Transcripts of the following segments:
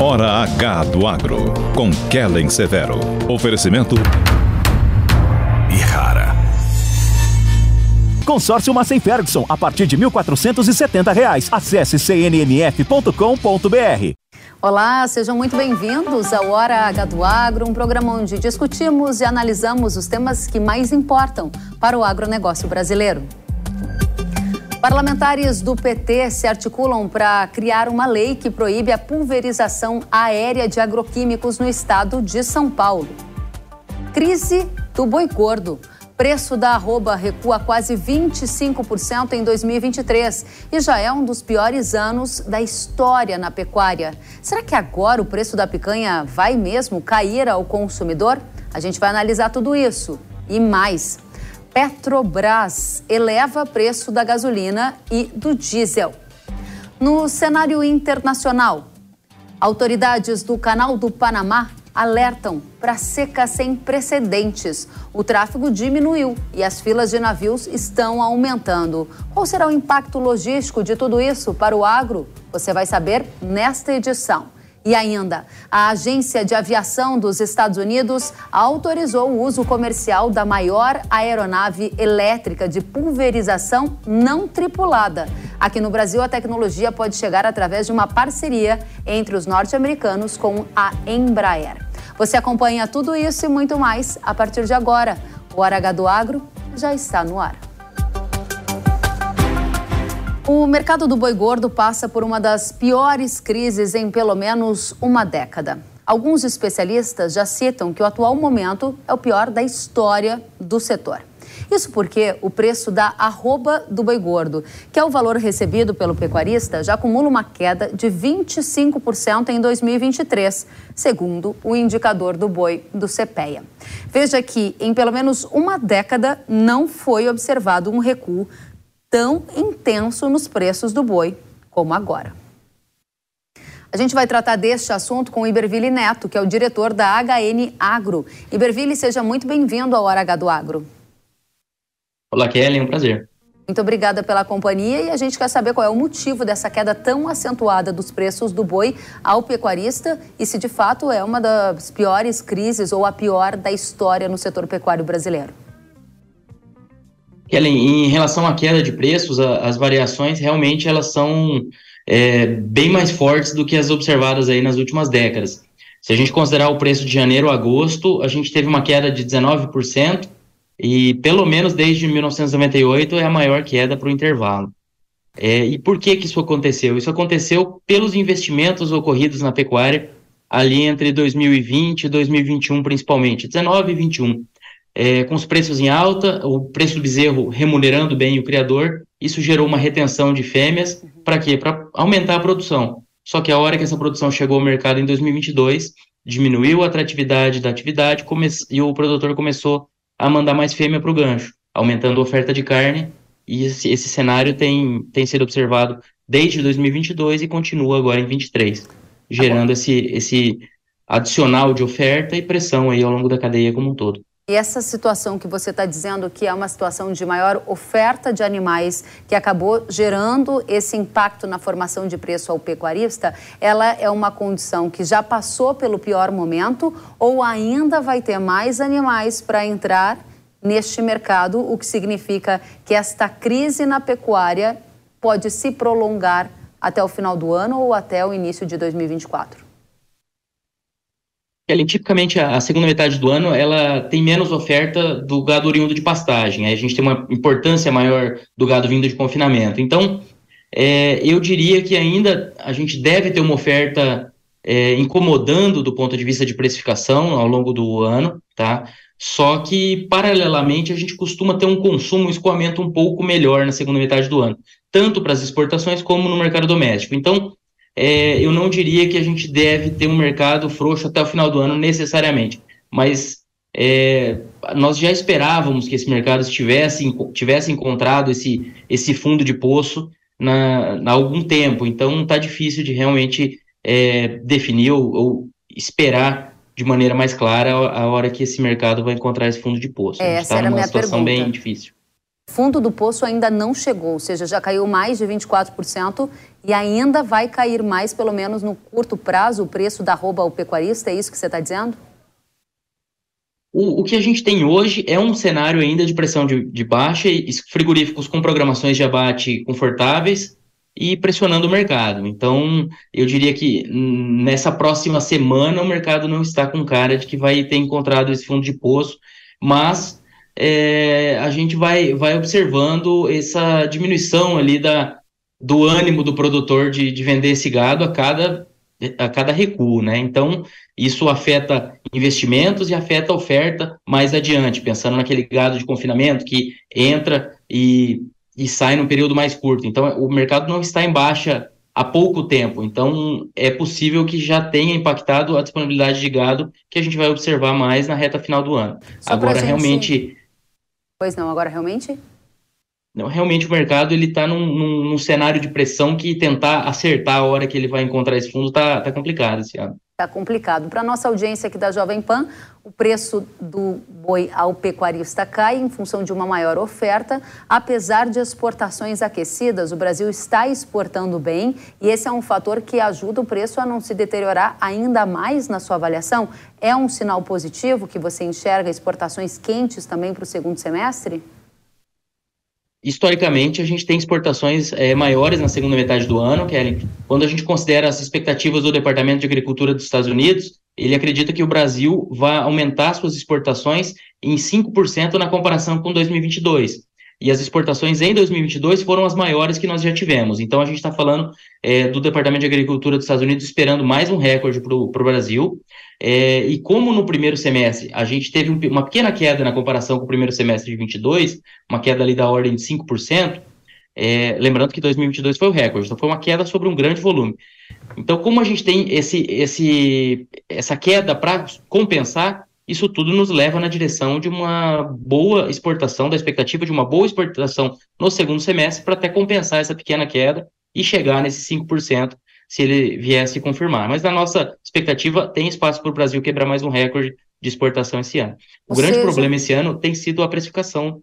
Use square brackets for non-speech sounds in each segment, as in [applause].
Hora H do Agro, com Kellen Severo. Oferecimento. E rara. Consórcio Massey Ferguson, a partir de 1.470 reais. Acesse cnmf.com.br. Olá, sejam muito bem-vindos ao Hora H do Agro, um programa onde discutimos e analisamos os temas que mais importam para o agronegócio brasileiro. Parlamentares do PT se articulam para criar uma lei que proíbe a pulverização aérea de agroquímicos no estado de São Paulo. Crise do boi gordo. Preço da arroba recua quase 25% em 2023 e já é um dos piores anos da história na pecuária. Será que agora o preço da picanha vai mesmo cair ao consumidor? A gente vai analisar tudo isso e mais. Petrobras eleva preço da gasolina e do diesel. No cenário internacional, autoridades do Canal do Panamá alertam para seca sem precedentes. O tráfego diminuiu e as filas de navios estão aumentando. Qual será o impacto logístico de tudo isso para o agro? Você vai saber nesta edição. E ainda, a Agência de Aviação dos Estados Unidos autorizou o uso comercial da maior aeronave elétrica de pulverização não tripulada. Aqui no Brasil, a tecnologia pode chegar através de uma parceria entre os norte-americanos com a Embraer. Você acompanha tudo isso e muito mais a partir de agora. O Hora H do Agro já está no ar. O mercado do boi gordo passa por uma das piores crises em pelo menos uma década. Alguns especialistas já citam que o atual momento é o pior da história do setor. Isso porque o preço da arroba do boi gordo, que é o valor recebido pelo pecuarista, já acumula uma queda de 25% em 2023, segundo o indicador do boi do CPEA. Veja que em pelo menos uma década não foi observado um recuo tão intenso nos preços do boi como agora. A gente vai tratar deste assunto com o Iberville Neto, que é o diretor da HN Agro. Iberville, seja muito bem-vindo ao Hora H do Agro. Olá, Kelly, é um prazer. Muito obrigada pela companhia e a gente quer saber qual é o motivo dessa queda tão acentuada dos preços do boi ao pecuarista e se de fato é uma das piores crises ou a pior da história no setor pecuário brasileiro. Kellen, em relação à queda de preços, a, as variações realmente elas são é, bem mais fortes do que as observadas aí nas últimas décadas. Se a gente considerar o preço de janeiro a agosto, a gente teve uma queda de 19% e pelo menos desde 1998 é a maior queda para o intervalo. É, e por que, que isso aconteceu? Isso aconteceu pelos investimentos ocorridos na pecuária ali entre 2020 e 2021 principalmente, 19 e 21 é, com os preços em alta, o preço do bezerro remunerando bem o criador, isso gerou uma retenção de fêmeas, para quê? Para aumentar a produção. Só que a hora que essa produção chegou ao mercado em 2022, diminuiu a atratividade da atividade e o produtor começou a mandar mais fêmea para o gancho, aumentando a oferta de carne, e esse, esse cenário tem, tem sido observado desde 2022 e continua agora em 23, gerando esse, esse adicional de oferta e pressão aí ao longo da cadeia como um todo. E essa situação que você está dizendo que é uma situação de maior oferta de animais que acabou gerando esse impacto na formação de preço ao pecuarista, ela é uma condição que já passou pelo pior momento ou ainda vai ter mais animais para entrar neste mercado, o que significa que esta crise na pecuária pode se prolongar até o final do ano ou até o início de 2024? Ellen, tipicamente a, segunda metade do ano ela tem menos oferta do gado oriundo de pastagem. A gente tem uma importância maior do gado vindo de confinamento. Então, é, eu diria que ainda a gente deve ter uma oferta é, incomodando do ponto de vista de precificação ao longo do ano, tá? Só que, paralelamente, a gente costuma ter um consumo, um escoamento um pouco melhor na segunda metade do ano, tanto para as exportações como no mercado doméstico. Então, é, eu não diria que a gente deve ter um mercado frouxo até o final do ano necessariamente, mas é, nós já esperávamos que esse mercado tivesse, tivesse encontrado esse, esse fundo de poço na, na algum tempo, então está difícil de realmente é, definir ou, ou, esperar de maneira mais clara a, hora que esse mercado vai encontrar esse fundo de poço. É, essa tá era a minha situação pergunta. bem difícil. fundo do poço ainda não chegou, ou seja, já caiu mais de 24% e ainda vai cair mais, pelo menos no curto prazo, o preço da arroba ao pecuarista, é isso que você está dizendo? O, o, que a gente tem hoje é um cenário ainda de pressão de, de baixa frigoríficos com programações de abate confortáveis e pressionando o mercado. Então, eu diria que nessa próxima semana o mercado não está com cara de que vai ter encontrado esse fundo de poço, mas é, a gente vai, vai observando essa diminuição ali da, do ânimo do produtor de, de vender esse gado a cada, a cada recuo, né? Então, isso afeta investimentos e afeta a oferta mais adiante, pensando naquele gado de confinamento que entra e, e sai num período mais curto. Então, o mercado não está em baixa há pouco tempo. Então, é possível que já tenha impactado a disponibilidade de gado, que a gente vai observar mais na reta final do ano. Só agora, gente... realmente. Pois não, agora realmente? Não, realmente o mercado ele está num, num, num, cenário de pressão que tentar acertar a hora que ele vai encontrar esse fundo está tá complicado esse ano. Está complicado. Para nossa audiência aqui da Jovem Pan, o preço do boi ao pecuarista cai em função de uma maior oferta. Apesar de exportações aquecidas, o Brasil está exportando bem e esse é um fator que ajuda o preço a não se deteriorar ainda mais na sua avaliação. É um sinal positivo que você enxerga exportações quentes também para o segundo semestre? Historicamente, a gente tem exportações é, maiores na segunda metade do ano, Kellen. Quando a gente considera as expectativas do Departamento de Agricultura dos Estados Unidos, ele acredita que o Brasil vai aumentar suas exportações em 5% na comparação com 2022 e as exportações em 2022 foram as maiores que nós já tivemos. Então, a gente está falando é, do Departamento de Agricultura dos Estados Unidos esperando mais um recorde para o Brasil. É, e como no primeiro semestre a gente teve um, uma pequena queda na comparação com o primeiro semestre de 22, uma queda ali da ordem de 5%, é, lembrando que 2022 foi o recorde, então foi uma queda sobre um grande volume. Então, como a gente tem esse, esse, essa queda para compensar, isso tudo nos leva na direção de uma boa exportação, da expectativa de uma boa exportação no segundo semestre, para até compensar essa pequena queda e chegar nesses 5% se ele viesse confirmar. Mas na nossa expectativa, tem espaço para o Brasil quebrar mais um recorde de exportação esse ano. O Ou grande seja... problema esse ano tem sido a precificação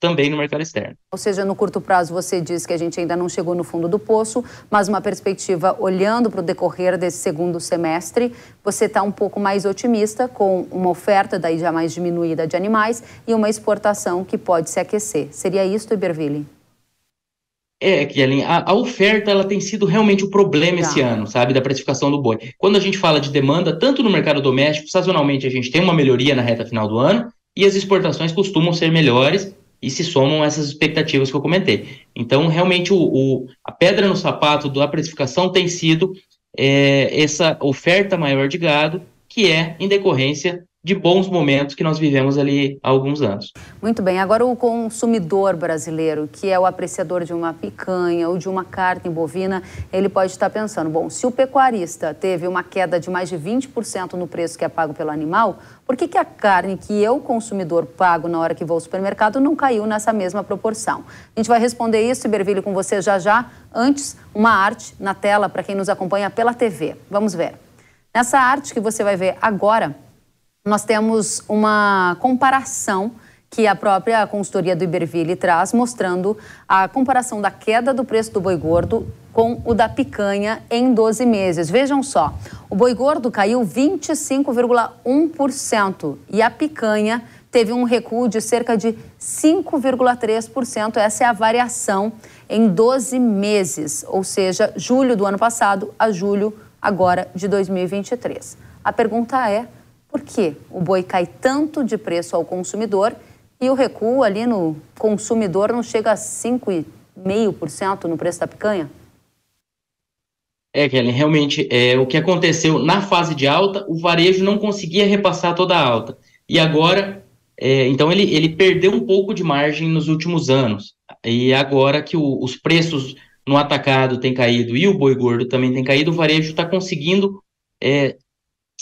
também no mercado externo. Ou seja, no curto prazo você diz que a gente ainda não chegou no fundo do poço, mas uma perspectiva olhando para o decorrer desse segundo semestre, você está um pouco mais otimista com uma oferta daí já mais diminuída de animais e uma exportação que pode se aquecer. Seria isso, Iberville? É, Kellen, a, a, oferta ela tem sido realmente o problema tá. esse ano, sabe, da precificação do boi. Quando a gente fala de demanda, tanto no mercado doméstico, sazonalmente a gente tem uma melhoria na reta final do ano, e as exportações costumam ser melhores, e se somam essas expectativas que eu comentei. Então, realmente, o, o a pedra no sapato da precificação tem sido é, essa oferta maior de gado, que é em decorrência de bons momentos que nós vivemos ali há alguns anos. Muito bem. Agora o consumidor brasileiro, que é o apreciador de uma picanha ou de uma carne bovina, ele pode estar pensando, bom, se o pecuarista teve uma queda de mais de 20% no preço que é pago pelo animal, por que, que a carne que eu, consumidor, pago na hora que vou ao supermercado não caiu nessa mesma proporção? A gente vai responder isso, Iberville, com você já já. Antes, uma arte na tela para quem nos acompanha pela TV. Vamos ver. Nessa arte que você vai ver agora, nós temos uma comparação que a própria consultoria do Iberville traz, mostrando a comparação da queda do preço do boi gordo com o da picanha em 12 meses. Vejam só, o boi gordo caiu 25,1% e a picanha teve um recuo de cerca de 5,3%. Essa é a variação em 12 meses, ou seja, julho do ano passado a julho agora de 2023. A pergunta é por que o boi cai tanto de preço ao consumidor e o recuo ali no consumidor não chega a 5,5% no preço da picanha? É, Kellen, realmente, é, o que aconteceu na fase de alta, o varejo não conseguia repassar toda a alta. E agora, é, então ele, ele perdeu um pouco de margem nos últimos anos. E agora que o, os preços no atacado têm caído e o boi gordo também tem caído, o varejo está conseguindo é,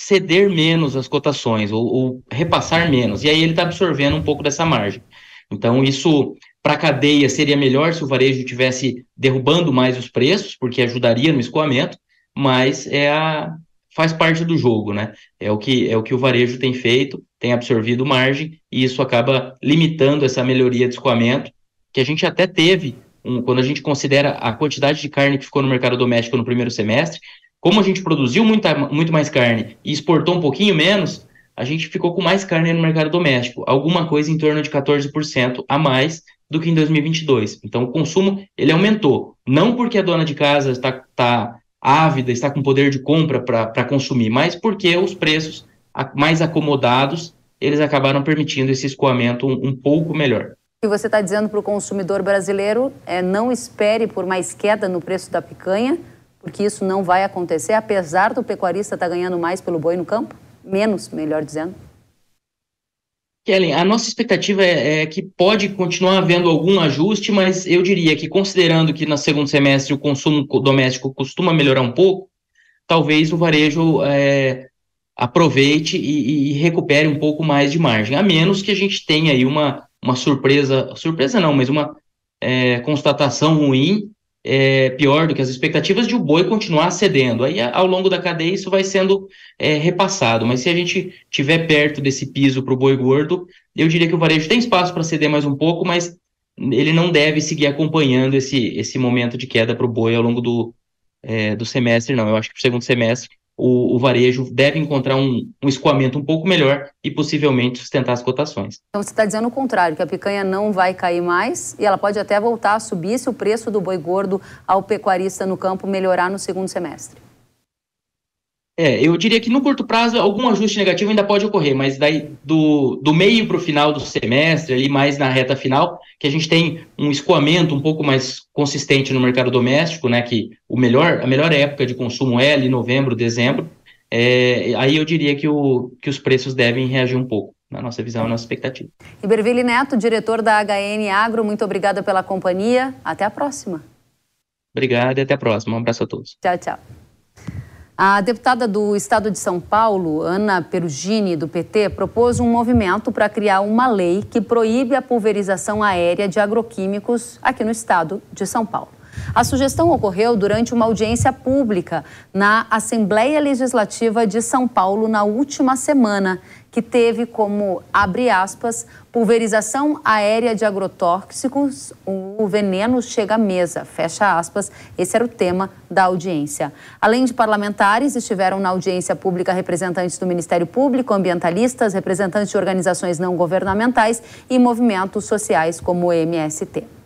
ceder menos as cotações ou, ou repassar menos, e aí ele está absorvendo um pouco dessa margem. Então, isso para a cadeia seria melhor se o varejo tivesse derrubando mais os preços, porque ajudaria no escoamento, mas é a, faz parte do jogo, né? É o que é o que o varejo tem feito, tem absorvido margem e isso acaba limitando essa melhoria de escoamento que a gente até teve, um, quando a gente considera a quantidade de carne que ficou no mercado doméstico no primeiro semestre, como a gente produziu muita, muito mais carne e exportou um pouquinho menos, a gente ficou com mais carne no mercado doméstico, alguma coisa em torno de 14% a mais do que em 2022. Então, o consumo ele aumentou, não porque a dona de casa está, está ávida, está com poder de compra para consumir, mas porque os preços mais acomodados eles acabaram permitindo esse escoamento um, um pouco melhor. Que você está dizendo para o consumidor brasileiro é não espere por mais queda no preço da picanha, porque isso não vai acontecer, apesar do pecuarista estar tá ganhando mais pelo boi no campo? Menos, melhor dizendo. Kellen, a nossa expectativa é, é, que pode continuar havendo algum ajuste, mas eu diria que, considerando que no segundo semestre o consumo doméstico costuma melhorar um pouco, talvez o varejo é, aproveite e, e, recupere um pouco mais de margem, a menos que a gente tenha aí uma, uma surpresa, surpresa não, mas uma é, constatação ruim, é, pior do que as expectativas de o boi continuar cedendo. Aí, ao longo da cadeia, isso vai sendo é, repassado, mas se a gente estiver perto desse piso para o boi gordo, eu diria que o varejo tem espaço para ceder mais um pouco, mas ele não deve seguir acompanhando esse, esse momento de queda para o boi ao longo do, é, do semestre, não. Eu acho que para o segundo semestre o, o varejo deve encontrar um, um, escoamento um pouco melhor e possivelmente sustentar as cotações. Então você está dizendo o contrário, que a picanha não vai cair mais e ela pode até voltar a subir se o preço do boi gordo ao pecuarista no campo melhorar no segundo semestre. É, eu diria que no curto prazo algum ajuste negativo ainda pode ocorrer, mas daí do, do meio para o final do semestre, ali mais na reta final, que a gente tem um escoamento um pouco mais consistente no mercado doméstico, né? Que o melhor, a melhor época de consumo é ali novembro, dezembro. É, aí eu diria que, o, que os preços devem reagir um pouco, na nossa visão, na nossa expectativa. Iberville Neto, diretor da HN Agro, muito obrigada pela companhia. Até a próxima. Obrigado e até a próxima. Um abraço a todos. Tchau, tchau. A deputada do Estado de São Paulo, Ana Perugini, do PT, propôs um movimento para criar uma lei que proíbe a pulverização aérea de agroquímicos aqui no estado de São Paulo. A sugestão ocorreu durante uma audiência pública na Assembleia Legislativa de São Paulo na última semana, que teve como, abre aspas, pulverização aérea de agrotóxicos, o veneno chega à mesa, fecha aspas. Esse era o tema da audiência. Além de parlamentares, estiveram na audiência pública representantes do Ministério Público, ambientalistas, representantes de organizações não governamentais e movimentos sociais como o MST.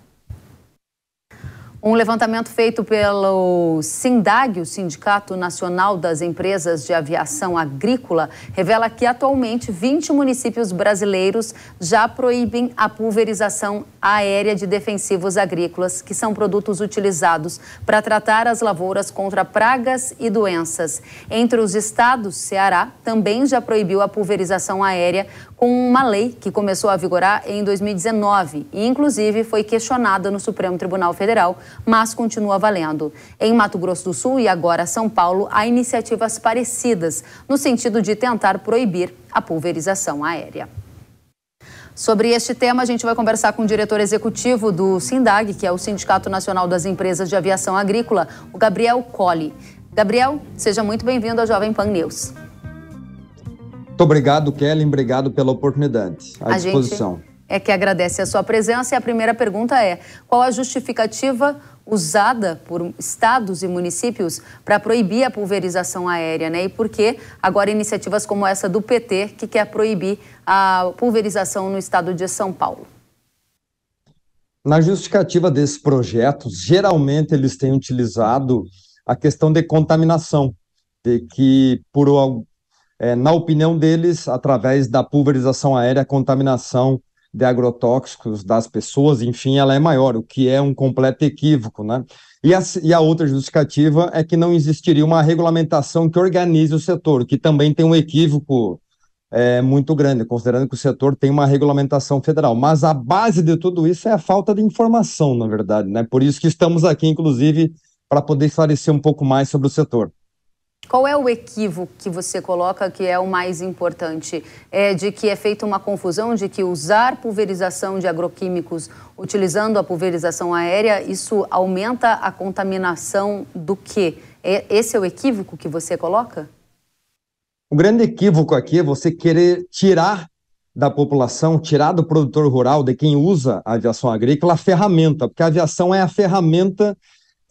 Um levantamento feito pelo SINDAG, o Sindicato Nacional das Empresas de Aviação Agrícola, revela que atualmente 20 municípios brasileiros já proíbem a pulverização aérea de defensivos agrícolas, que são produtos utilizados para tratar as lavouras contra pragas e doenças. Entre os estados, Ceará também já proibiu a pulverização aérea com uma lei que começou a vigorar em 2019 e, inclusive, foi questionada no Supremo Tribunal Federal, mas continua valendo. Em Mato Grosso do Sul e agora São Paulo, há iniciativas parecidas no sentido de tentar proibir a pulverização aérea. Sobre este tema, a gente vai conversar com o diretor executivo do SINDAG, que é o Sindicato Nacional das Empresas de Aviação Agrícola, o Gabriel Colli. Gabriel, seja muito bem-vindo ao Jovem Pan News. Muito obrigado, Kelly. Obrigado pela oportunidade. À a disposição. Gente é que agradece a sua presença e a primeira pergunta é: qual a justificativa usada por estados e municípios para proibir a pulverização aérea, né? E por que agora iniciativas como essa do PT que quer proibir a pulverização no estado de São Paulo? Na justificativa desses projetos, geralmente eles têm utilizado a questão de contaminação, de que por é, na opinião deles, através da pulverização aérea, a contaminação de agrotóxicos das pessoas, enfim, ela é maior, o que é um completo equívoco, né? E a, e a outra justificativa é que não existiria uma regulamentação que organize o setor, que também tem um equívoco é, muito grande, considerando que o setor tem uma regulamentação federal. Mas a base de tudo isso é a falta de informação, na verdade, né? Por isso que estamos aqui, inclusive, para poder esclarecer um pouco mais sobre o setor. Qual é o equívoco que você coloca que é o mais importante? É de que é feita uma confusão de que usar pulverização de agroquímicos utilizando a pulverização aérea, isso aumenta a contaminação do quê? É, esse é o equívoco que você coloca? O grande equívoco aqui é você querer tirar da população, tirar do produtor rural, de quem usa a aviação agrícola, a ferramenta, porque a aviação é a ferramenta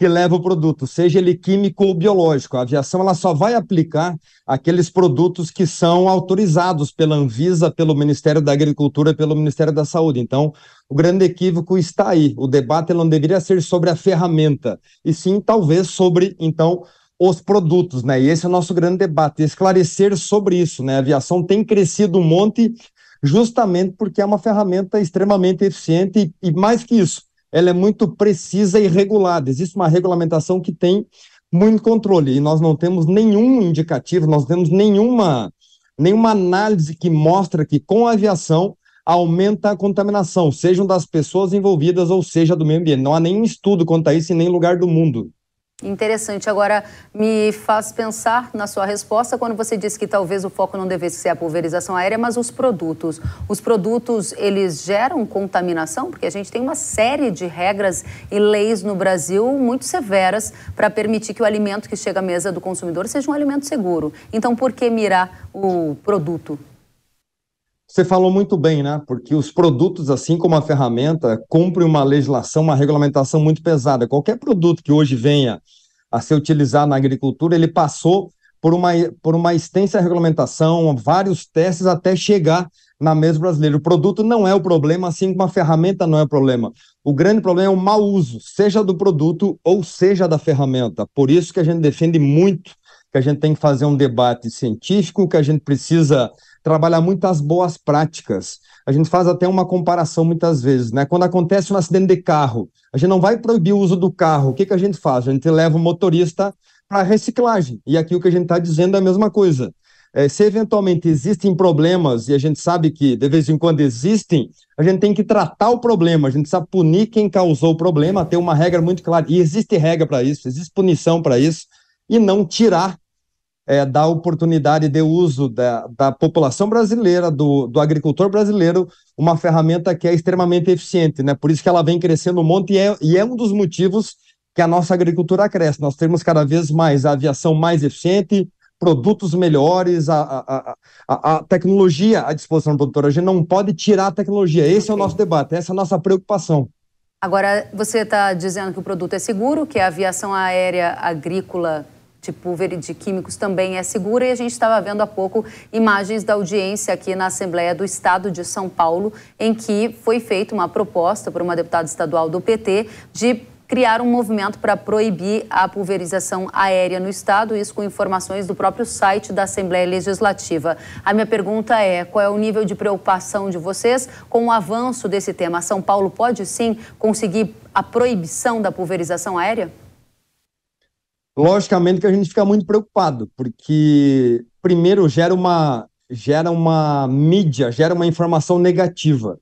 que leva o produto, seja ele químico ou biológico. A aviação ela só vai aplicar aqueles produtos que são autorizados pela Anvisa, pelo Ministério da Agricultura, pelo Ministério da Saúde. Então, o grande equívoco está aí. O debate não deveria ser sobre a ferramenta, e sim talvez sobre então os produtos, né? E esse é o nosso grande debate, esclarecer sobre isso, né? A aviação tem crescido um monte justamente porque é uma ferramenta extremamente eficiente e, e mais que isso, ela é muito precisa e regulada. Existe uma regulamentação que tem muito controle e nós não temos nenhum indicativo, nós temos nenhuma nenhuma análise que mostra que com a aviação aumenta a contaminação, sejam das pessoas envolvidas ou seja do meio ambiente. Não há nenhum estudo quanto a isso em nenhum lugar do mundo. Interessante. Agora, me faz pensar na sua resposta quando você disse que talvez o foco não devesse ser a pulverização aérea, mas os produtos. Os produtos, eles geram contaminação? Porque a gente tem uma série de regras e leis no Brasil muito severas para permitir que o alimento que chega à mesa do consumidor seja um alimento seguro. Então, por que mirar o produto? Você falou muito bem, né? Porque os produtos, assim como a ferramenta, cumprem uma legislação, uma regulamentação muito pesada. Qualquer produto que hoje venha a ser utilizado na agricultura, ele passou por uma, por uma extensa regulamentação, vários testes até chegar na mesa brasileira. O produto não é o problema, assim como a ferramenta não é o problema. O grande problema é o mau uso, seja do produto ou seja da ferramenta. Por isso que a gente defende muito que a gente tem que fazer um debate científico, que a gente precisa trabalhar muitas boas práticas. A gente faz até uma comparação muitas vezes, né? Quando acontece um acidente de carro, a gente não vai proibir o uso do carro. O que, que a gente faz? A gente leva o motorista para reciclagem. E aqui o que a gente está dizendo é a mesma coisa. É, se eventualmente existem problemas, e a gente sabe que de vez em quando existem, a gente tem que tratar o problema, a gente precisa punir quem causou o problema, ter uma regra muito clara. E existe regra para isso, existe punição para isso, e não tirar é, da oportunidade de uso da, da população brasileira, do, do agricultor brasileiro, uma ferramenta que é extremamente eficiente, né? Por isso que ela vem crescendo um monte e é, e é um dos motivos que a nossa agricultura cresce. Nós temos cada vez mais a aviação mais eficiente, produtos melhores, a, a, a, a, tecnologia à disposição do produtor. A gente não pode tirar a tecnologia. Esse é o nosso debate, essa é a nossa preocupação. Agora, você está dizendo que o produto é seguro, que a aviação aérea agrícola de pulver de químicos também é segura e a gente estava vendo há pouco imagens da audiência aqui na Assembleia do Estado de São Paulo, em que foi feita uma proposta por uma deputada estadual do PT de criar um movimento para proibir a pulverização aérea no estado, isso com informações do próprio site da Assembleia Legislativa. A minha pergunta é: qual é o nível de preocupação de vocês com o avanço desse tema? São Paulo pode sim conseguir a proibição da pulverização aérea? Logicamente que a gente fica muito preocupado, porque primeiro gera uma gera uma mídia, gera uma informação negativa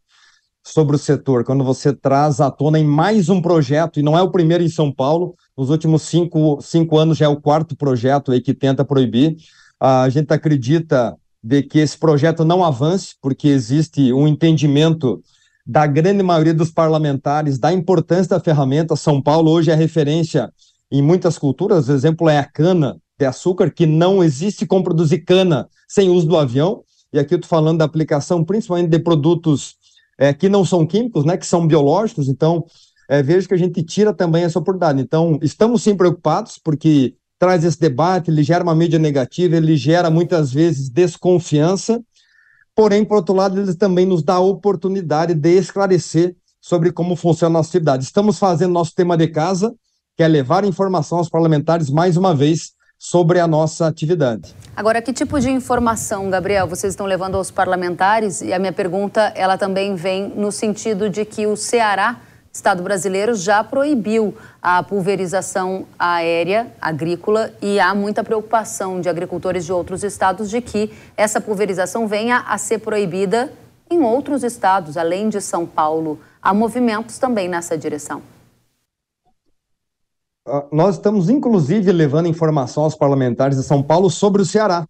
sobre o setor. Quando você traz à tona em mais um projeto, e não é o primeiro em São Paulo, nos últimos cinco, cinco anos já é o quarto projeto aí que tenta proibir. A gente acredita de que esse projeto não avance, porque existe um entendimento da grande maioria dos parlamentares da importância da ferramenta. São Paulo hoje é referência em muitas culturas, o exemplo é a cana de açúcar, que não existe como produzir cana sem uso do avião. E aqui eu estou falando da aplicação principalmente de produtos é, que não são químicos, né, que são biológicos. Então, é, vejo que a gente tira também essa oportunidade. Então, estamos sim preocupados, porque traz esse debate, ele gera uma mídia negativa, ele gera muitas vezes desconfiança. Porém, por outro lado, ele também nos dá a oportunidade de esclarecer sobre como funciona a nossa atividade. Estamos fazendo nosso tema de casa, que é levar informação aos parlamentares mais uma vez sobre a nossa atividade. Agora, que tipo de informação, Gabriel, vocês estão levando aos parlamentares? E a minha pergunta, ela também vem no sentido de que o Ceará, Estado brasileiro, já proibiu a pulverização aérea agrícola e há muita preocupação de agricultores de outros estados de que essa pulverização venha a ser proibida em outros estados, além de São Paulo. Há movimentos também nessa direção. Ah, nós estamos, inclusive, levando informação aos parlamentares de São Paulo sobre o Ceará,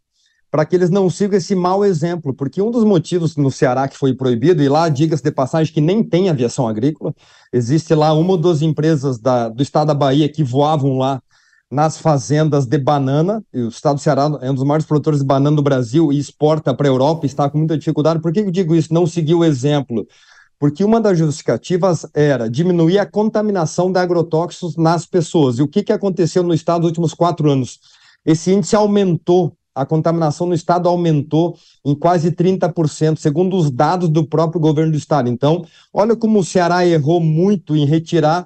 para que eles não sigam esse mau exemplo, porque um dos motivos no Ceará que foi proibido, e lá, diga-se de passagem, que nem tem aviação agrícola, existe lá uma ou duas empresas da, do estado da Bahia que voavam lá nas fazendas de banana, e o estado do Ceará é um dos maiores produtores de banana do Brasil e exporta para a Europa, está com muita dificuldade. Por que eu digo isso? Não seguiu o exemplo. Porque uma das justificativas era diminuir a contaminação de agrotóxicos nas pessoas. E o que, que aconteceu no estado nos últimos quatro anos? Esse índice aumentou, a contaminação no estado aumentou em quase 30%, segundo os dados do próprio governo do estado. Então, olha como o Ceará errou muito em retirar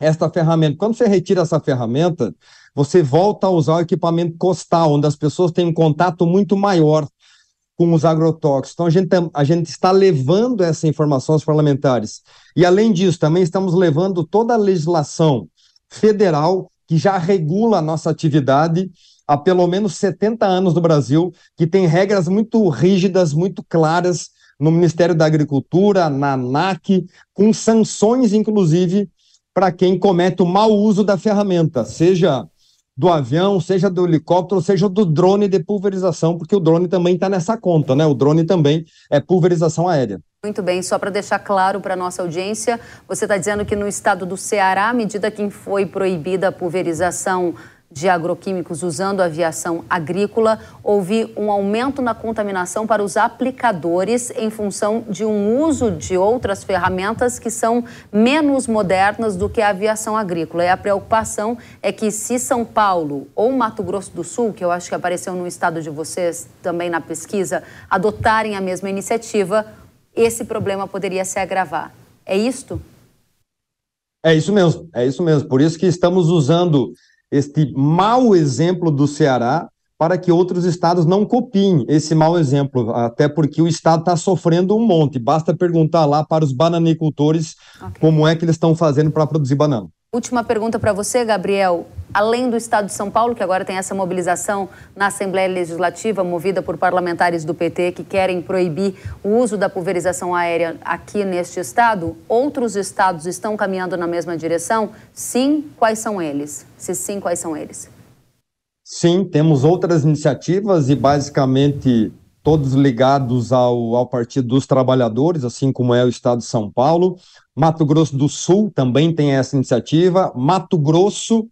esta ferramenta. Quando você retira essa ferramenta, você volta a usar o equipamento costal, onde as pessoas têm um contato muito maior com os agrotóxicos. Então, a gente, a gente está levando essa informação aos parlamentares. E, além disso, também estamos levando toda a legislação federal que já regula a nossa atividade há pelo menos 70 anos no Brasil, que tem regras muito rígidas, muito claras no Ministério da Agricultura, na ANAC, com sanções, inclusive, para quem comete o mau uso da ferramenta, seja do avião, seja do helicóptero, seja do drone de pulverização, porque o drone também está nessa conta, né? O drone também é pulverização aérea. Muito bem, só para deixar claro para a nossa audiência, você está dizendo que no estado do Ceará, à medida que foi proibida a pulverização de agroquímicos usando aviação agrícola, houve um aumento na contaminação para os aplicadores em função de um uso de outras ferramentas que são menos modernas do que a aviação agrícola. E a preocupação é que se São Paulo ou Mato Grosso do Sul, que eu acho que apareceu no estado de vocês também na pesquisa, adotarem a mesma iniciativa, esse problema poderia se agravar. É isto? É isso mesmo, é isso mesmo. Por isso que estamos usando este mau exemplo do Ceará para que outros estados não copiem esse mau exemplo, até porque o estado está sofrendo um monte. Basta perguntar lá para os bananicultores okay. como é que eles estão fazendo para produzir banana. Última pergunta para você, Gabriel. Além do Estado de São Paulo, que agora tem essa mobilização na Assembleia Legislativa, movida por parlamentares do PT que querem proibir o uso da pulverização aérea aqui neste estado, outros estados estão caminhando na mesma direção? Sim, quais são eles? Se sim, quais são eles? Sim, temos outras iniciativas e basicamente todos ligados ao, ao Partido dos Trabalhadores, assim como é o Estado de São Paulo. Mato Grosso do Sul também tem essa iniciativa. Mato Grosso,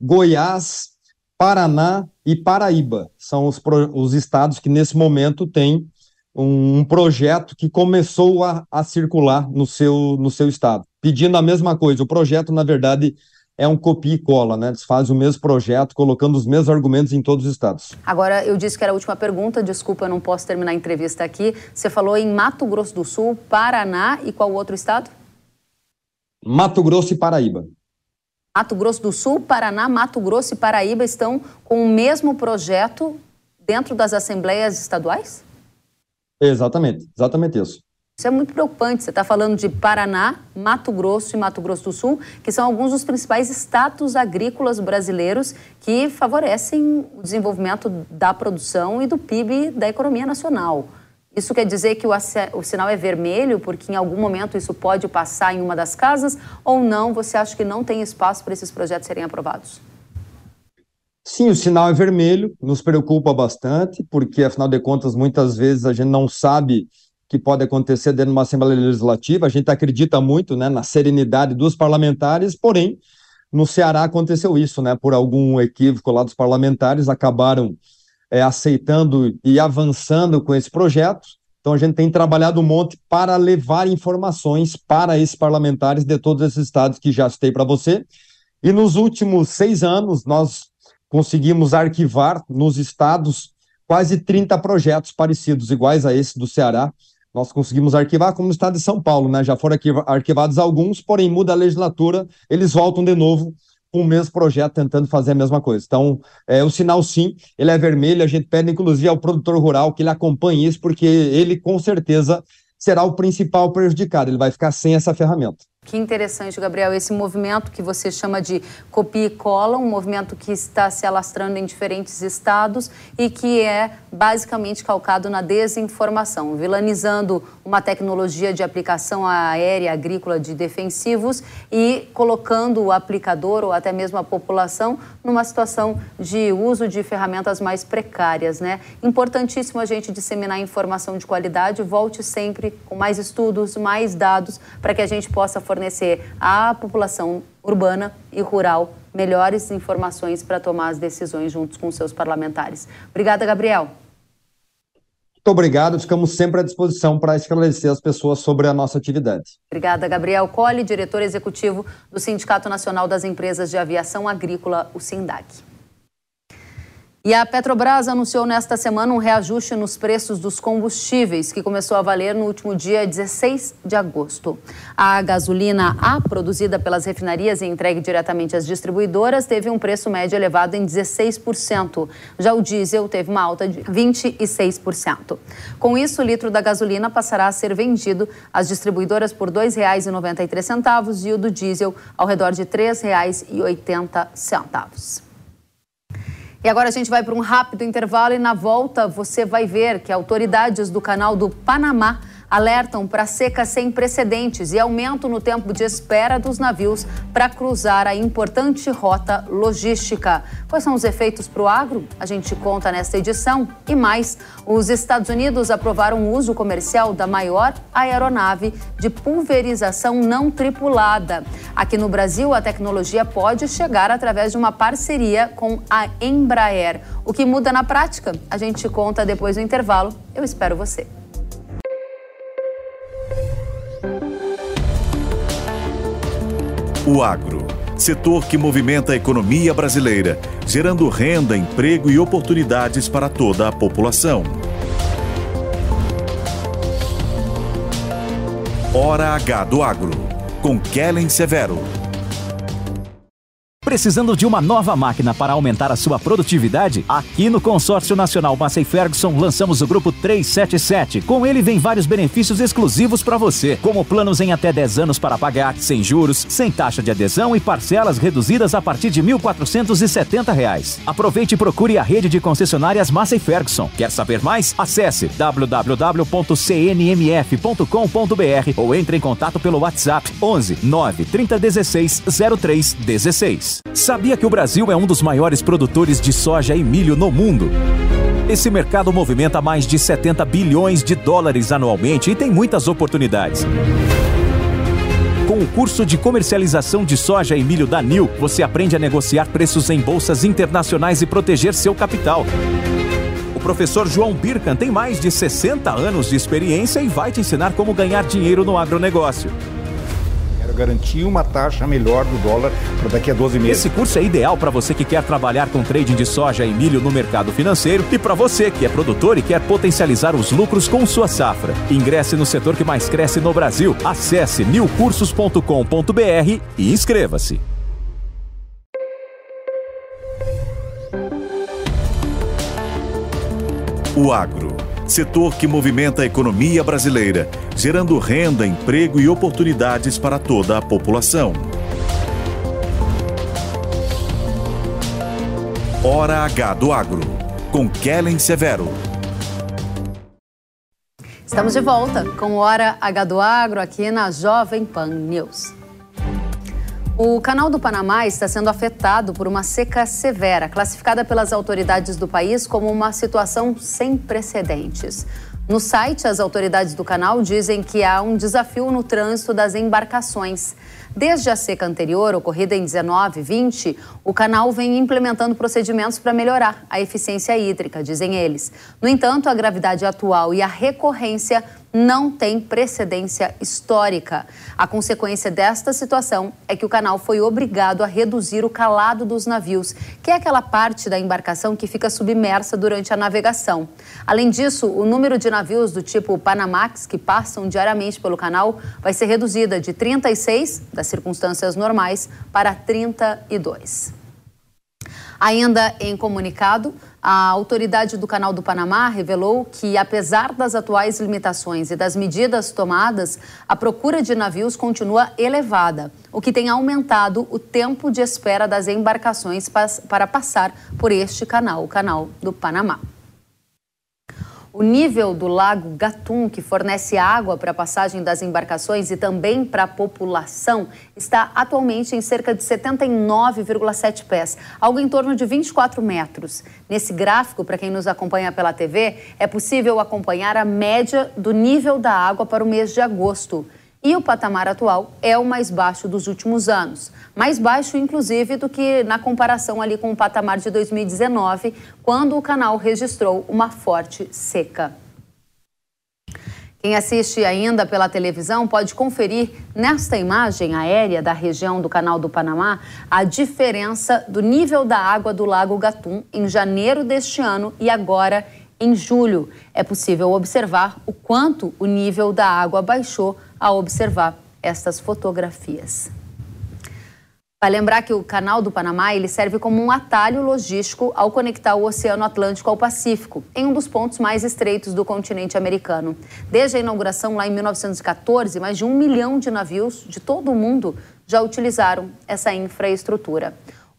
Goiás, Paraná e Paraíba são os, os estados que nesse momento têm um, um projeto que começou a, a circular no seu, no seu estado, pedindo a mesma coisa. O projeto, na verdade, é um copia e cola, né? Eles fazem o mesmo projeto, colocando os mesmos argumentos em todos os estados. Agora, eu disse que era a última pergunta, desculpa, eu não posso terminar a entrevista aqui. Você falou em Mato Grosso do Sul, Paraná e qual outro estado? Mato Grosso e Paraíba. Mato Grosso do Sul, Paraná, Mato Grosso e Paraíba estão com o mesmo projeto dentro das assembleias estaduais? Exatamente, exatamente isso. Isso é muito preocupante. Você está falando de Paraná, Mato Grosso e Mato Grosso do Sul, que são alguns dos principais status agrícolas brasileiros que favorecem o desenvolvimento da produção e do PIB da economia nacional. Isso quer dizer que o, o, sinal é vermelho, porque em algum momento isso pode passar em uma das casas, ou não? Você acha que não tem espaço para esses projetos serem aprovados? Sim, o sinal é vermelho, nos preocupa bastante, porque afinal de contas, muitas vezes a gente não sabe que pode acontecer dentro de uma Assembleia Legislativa. A gente acredita muito né, na serenidade dos parlamentares, porém, no Ceará aconteceu isso, né? Por algum equívoco lá dos parlamentares, acabaram é, aceitando e avançando com esse projeto. Então, a gente tem trabalhado um monte para levar informações para esses parlamentares de todos esses estados que já citei para você. E nos últimos seis anos, nós conseguimos arquivar nos estados quase 30 projetos parecidos, iguais a esse do Ceará, nós conseguimos arquivar, como no estado de São Paulo, né? Já foram arquivados alguns, porém muda a legislatura, eles voltam de novo com o mesmo projeto, tentando fazer a mesma coisa. Então, é, o sinal sim, ele é vermelho, a gente pede inclusive ao produtor rural que ele acompanhe isso, porque ele com certeza será o principal prejudicado, ele vai ficar sem essa ferramenta. Que interessante, Gabriel, esse movimento que você chama de copia e cola, um movimento que está se alastrando em diferentes estados e que é basicamente calcado na desinformação, vilanizando uma tecnologia de aplicação aérea agrícola de defensivos e colocando o aplicador ou até mesmo a população numa situação de uso de ferramentas mais precárias, né? Importantíssimo a gente disseminar informação de qualidade, volte sempre com mais estudos, mais dados para que a gente possa fornecer à população urbana e rural melhores informações para tomar as decisões juntos com seus parlamentares. Obrigada, Gabriel. Muito obrigado, ficamos sempre à disposição para esclarecer as pessoas sobre a nossa atividade. Obrigada, Gabriel Colli, diretor executivo do Sindicato Nacional das Empresas de Aviação Agrícola, o SINDAC. E a Petrobras anunciou nesta semana um reajuste nos preços dos combustíveis, que começou a valer no último dia 16 de agosto. A gasolina A, produzida pelas refinarias e entregue diretamente às distribuidoras, teve um preço médio elevado em 16%. Já o diesel teve uma alta de 26%. Com isso, o litro da gasolina passará a ser vendido às distribuidoras por R$ 2,93 e o do diesel ao redor de R$ 3,80. E agora a gente vai para um rápido intervalo e na volta você vai ver que autoridades do canal do Panamá alertam para seca sem precedentes e aumento no tempo de espera dos navios para cruzar a importante rota logística. Quais são os efeitos para o agro? A gente conta nesta edição. E mais, os Estados Unidos aprovaram o uso comercial da maior aeronave de pulverização não tripulada. Aqui no Brasil, a tecnologia pode chegar através de uma parceria com a Embraer. O que muda na prática? A gente conta depois do intervalo. Eu espero você. O agro, setor que movimenta a economia brasileira, gerando renda, emprego e oportunidades para toda a população. Hora H do Agro, com Kellen Severo. Precisando de uma nova máquina para aumentar a sua produtividade? Aqui no Consórcio Nacional Massey Ferguson lançamos o grupo 377. Com ele vem vários benefícios exclusivos para você, como planos em até 10 anos para pagar, sem juros, sem taxa de adesão e parcelas reduzidas a partir de R$ 1.470. Aproveite e procure a rede de concessionárias Massey Ferguson. Quer saber mais? Acesse www.cnmf.com.br ou entre em contato pelo WhatsApp 11 9 3016 0316. Sabia que o Brasil é um dos maiores produtores de soja e milho no mundo? Esse mercado movimenta mais de 70 bilhões de dólares anualmente e tem muitas oportunidades. Com o curso de comercialização de soja e milho da NIL, você aprende a negociar preços em bolsas internacionais e proteger seu capital. O professor João Birkan tem mais de 60 anos de experiência e vai te ensinar como ganhar dinheiro no agronegócio garantir uma taxa melhor do dólar para daqui a 12 meses. Esse curso é ideal para você que quer trabalhar com trading de soja e milho no mercado financeiro e para você que é produtor e quer potencializar os lucros com sua safra. Ingresse no setor que mais cresce no Brasil. Acesse newcursos.com.br e inscreva-se. O agro setor que movimenta a economia brasileira, gerando renda, emprego e oportunidades para toda a população. Hora H do Agro, com Kellen Severo. Estamos de volta com Hora H do Agro aqui na Jovem Pan News. O Canal do Panamá está sendo afetado por uma seca severa, classificada pelas autoridades do país como uma situação sem precedentes. No site, as autoridades do canal dizem que há um desafio no trânsito das embarcações. Desde a seca anterior, ocorrida em 19 e 20, o canal vem implementando procedimentos para melhorar a eficiência hídrica, dizem eles. No entanto, a gravidade atual e a recorrência não tem precedência histórica. A consequência desta situação é que o canal foi obrigado a reduzir o calado dos navios, que é aquela parte da embarcação que fica submersa durante a navegação. Além disso, o número de navios do tipo Panamax que passam diariamente pelo canal vai ser reduzida de 36 das circunstâncias normais para 32. Ainda em comunicado, a autoridade do Canal do Panamá revelou que, apesar das atuais limitações e das medidas tomadas, a procura de navios continua elevada, o que tem aumentado o tempo de espera das embarcações para passar por este canal, o Canal do Panamá. O nível do lago Gatun, que fornece água para a passagem das embarcações e também para a população, está atualmente em cerca de 79,7 pés, algo em torno de 24 metros. Nesse gráfico, para quem nos acompanha pela TV, é possível acompanhar a média do nível da água para o mês de agosto. E o patamar atual é o mais baixo dos últimos anos. Mais baixo, inclusive, do que na comparação ali com o patamar de 2019, quando o canal registrou uma forte seca. Quem assiste ainda pela televisão pode conferir nesta imagem aérea da região do Canal do Panamá a diferença do nível da água do Lago Gatun em janeiro deste ano e agora em julho. É possível observar o quanto o nível da água baixou ao observar estas fotografias. Vai lembrar que o Canal do Panamá ele serve como um atalho logístico ao conectar o Oceano Atlântico ao Pacífico, em um dos pontos mais estreitos do continente americano. Desde a inauguração lá em 1914, mais de um milhão de navios de todo o mundo já utilizaram essa infraestrutura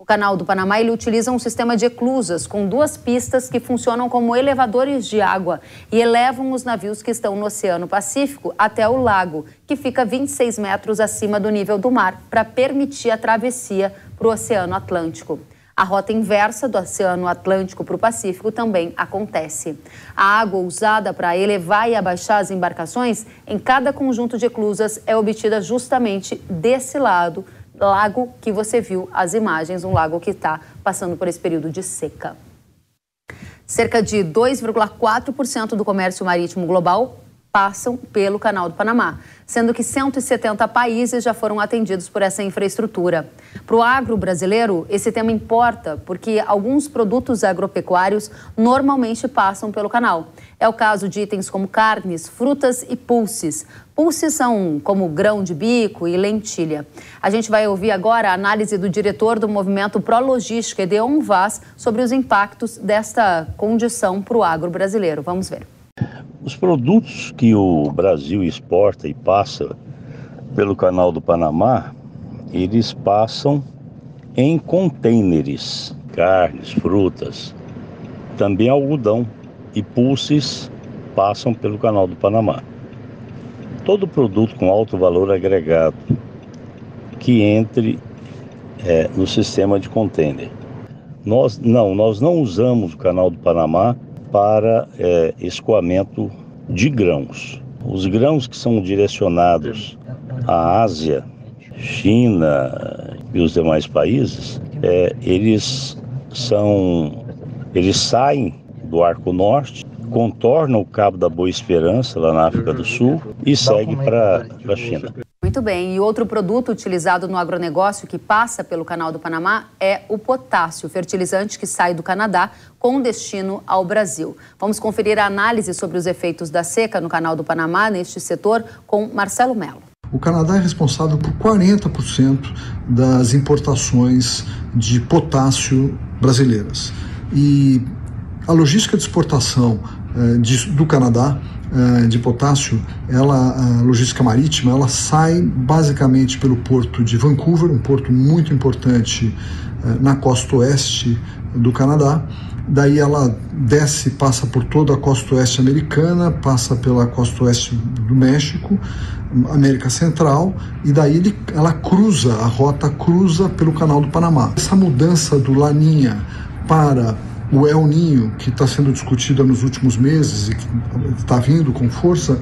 canal do Panamá ele utiliza um sistema de eclusas com duas pistas que funcionam como elevadores de água e elevam os navios que estão no Oceano Pacífico até o lago, que fica 26 metros acima do nível do mar, para permitir a travessia para o Oceano Atlântico. A rota inversa do Oceano Atlântico para o Pacífico também acontece. A água usada para elevar e abaixar as embarcações em cada conjunto de eclusas é obtida justamente desse lado lago que você viu as imagens, um lago que está passando por esse período de seca. Cerca de 2,4% do comércio marítimo global passam pelo Canal do Panamá, sendo que 170 países já foram atendidos por essa infraestrutura. Para o agro brasileiro, esse tema importa porque alguns produtos agropecuários normalmente passam pelo canal. É o caso de itens como carnes, frutas e pulses. Pulses são como grão de bico e lentilha. A gente vai ouvir agora a análise do diretor do movimento Pro Logística, Edeon Vaz, sobre os impactos desta condição para o agro brasileiro. Vamos ver. Os produtos que o Brasil exporta e passa pelo Canal do Panamá, eles passam em contêineres, carnes, frutas, também algodão e pulses passam pelo Canal do Panamá. Todo produto com alto valor agregado que entre é, no sistema de contêiner. Nós não, nós não usamos o Canal do Panamá para é, escoamento de grãos. Os grãos que são direcionados à Ásia, China e os demais países, é, eles são, eles saem do Arco Norte, contornam o Cabo da Boa Esperança lá na África do Sul e seguem para a China. Muito bem. E outro produto utilizado no agronegócio que passa pelo Canal do Panamá é o potássio, fertilizante que sai do Canadá com destino ao Brasil. Vamos conferir a análise sobre os efeitos da seca no Canal do Panamá neste setor com Marcelo Mello. O Canadá é responsável por 40% das importações de potássio brasileiras. E a logística de exportação eh, de, do Canadá de potássio, ela, a logística marítima, ela sai basicamente pelo porto de Vancouver, um porto muito importante eh, na costa oeste do Canadá. Daí ela desce, passa por toda a costa oeste americana, passa pela costa oeste do México, América Central, e daí ele, ela cruza, a rota cruza pelo Canal do Panamá. Essa mudança do Laninha para o El Ninho, que está sendo discutida nos últimos meses e que está vindo com força,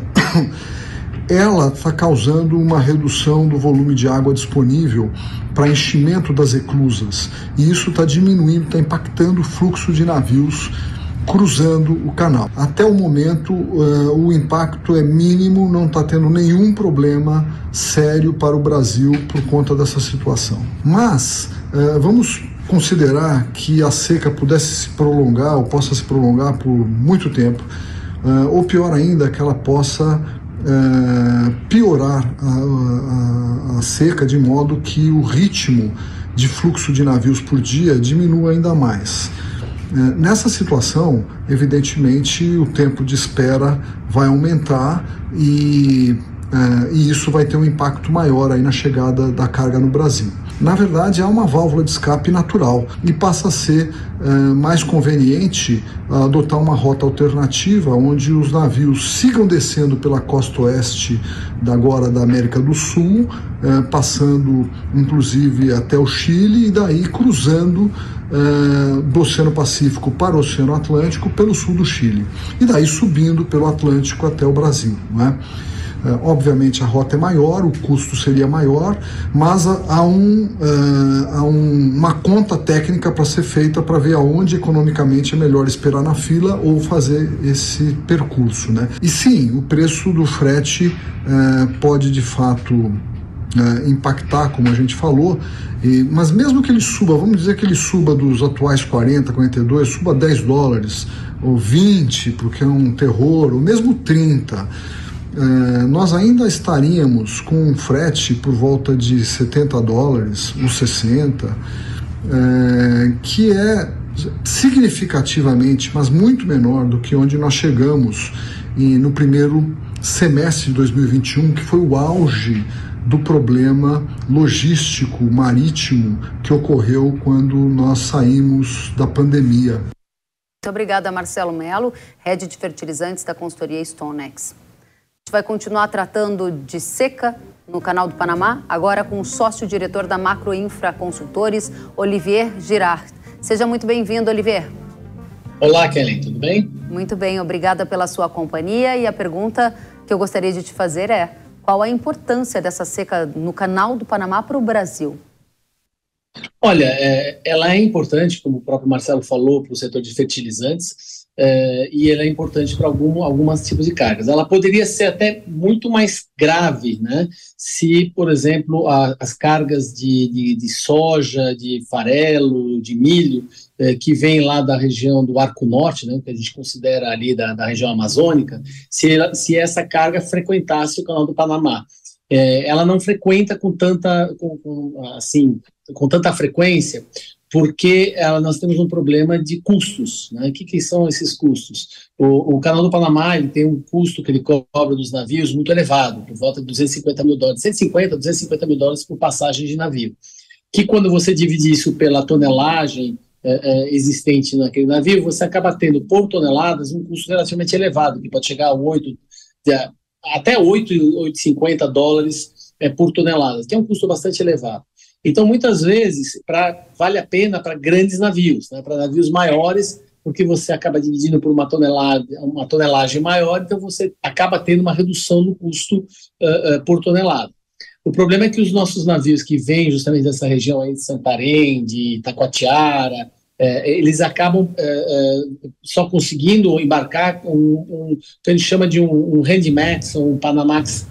[coughs] ela está causando uma redução do volume de água disponível para enchimento das eclusas. E isso está diminuindo, está impactando o fluxo de navios cruzando o canal. Até o momento, uh, o impacto é mínimo, não está tendo nenhum problema sério para o Brasil por conta dessa situação. Mas uh, vamos considerar que a seca pudesse se prolongar ou possa se prolongar por muito tempo, uh, ou pior ainda, que ela possa piorar a, a, a, seca de modo que o ritmo de fluxo de navios por dia diminua ainda mais. Uh, nessa situação, evidentemente, o tempo de espera vai aumentar e, e isso vai ter um impacto maior aí na chegada da carga no Brasil na verdade é uma válvula de escape natural e passa a ser é, mais conveniente adotar uma rota alternativa onde os navios sigam descendo pela costa oeste da agora da América do Sul, é, passando inclusive até o Chile e daí cruzando é, do Oceano Pacífico para o Oceano Atlântico pelo sul do Chile e daí subindo pelo Atlântico até o Brasil. Não é? É, obviamente a rota é maior, o custo seria maior, mas há, um, há um, uma conta técnica para ser feita para ver aonde economicamente é melhor esperar na fila ou fazer esse percurso. Né? E sim, o preço do frete pode de fato impactar, como a gente falou, mas mesmo que ele suba, vamos dizer que ele suba dos atuais 40, 42, suba 10 dólares, ou 20, porque é um terror, ou mesmo 30, é, nós ainda estaríamos com um frete por volta de 70 dólares, ou 60, é, que é significativamente, mas muito menor do que onde nós chegamos e no primeiro semestre de 2021, que foi o auge do problema logístico marítimo que ocorreu quando nós saímos da pandemia. Muito obrigada, Marcelo Melo, head de fertilizantes da consultoria Stonex. A gente vai continuar tratando de seca no canal do Panamá, agora com o sócio-diretor da Macroinfra Consultores, Olivier Girard. Seja muito bem-vindo, Olivier. Olá, Kellen, tudo bem? Muito bem, obrigada pela sua companhia. E a pergunta que eu gostaria de te fazer é: qual a importância dessa seca no canal do Panamá para o Brasil? Olha, é, ela é importante, como o próprio Marcelo falou, para o setor de fertilizantes, é, e ela é importante para algum, algumas tipos de cargas. Ela poderia ser até muito mais grave, né? Se, por exemplo, a, as cargas de, de, de, soja, de farelo, de milho, é, que vem lá da região do Arco Norte, né, que a gente considera ali da, da região amazônica, se, ela, se essa carga frequentasse o canal do Panamá. É, ela não frequenta com tanta, com, com, assim, com tanta frequência, porque ela, nós temos um problema de custos. Né? O que, que são esses custos? O, o, Canal do Panamá ele tem um custo que ele cobra dos navios muito elevado, por volta de 250 mil dólares, 150, 250 mil dólares por passagem de navio. Que quando você divide isso pela tonelagem é, é, existente naquele navio, você acaba tendo por toneladas um custo relativamente elevado, que pode chegar a 8, até 8,50 dólares é, por tonelada, que é um custo bastante elevado. Então, muitas vezes, pra, vale a pena para grandes navios, né, para navios maiores, porque você acaba dividindo por uma tonelada, uma tonelagem maior, então você acaba tendo uma redução no custo uh, uh, por tonelada. O problema é que os nossos navios que vêm justamente dessa região aí de Santarém, de Taquatiara, é, eles acabam é, é, só conseguindo embarcar um, um, que a gente chama de um, um Handymax, um Panamax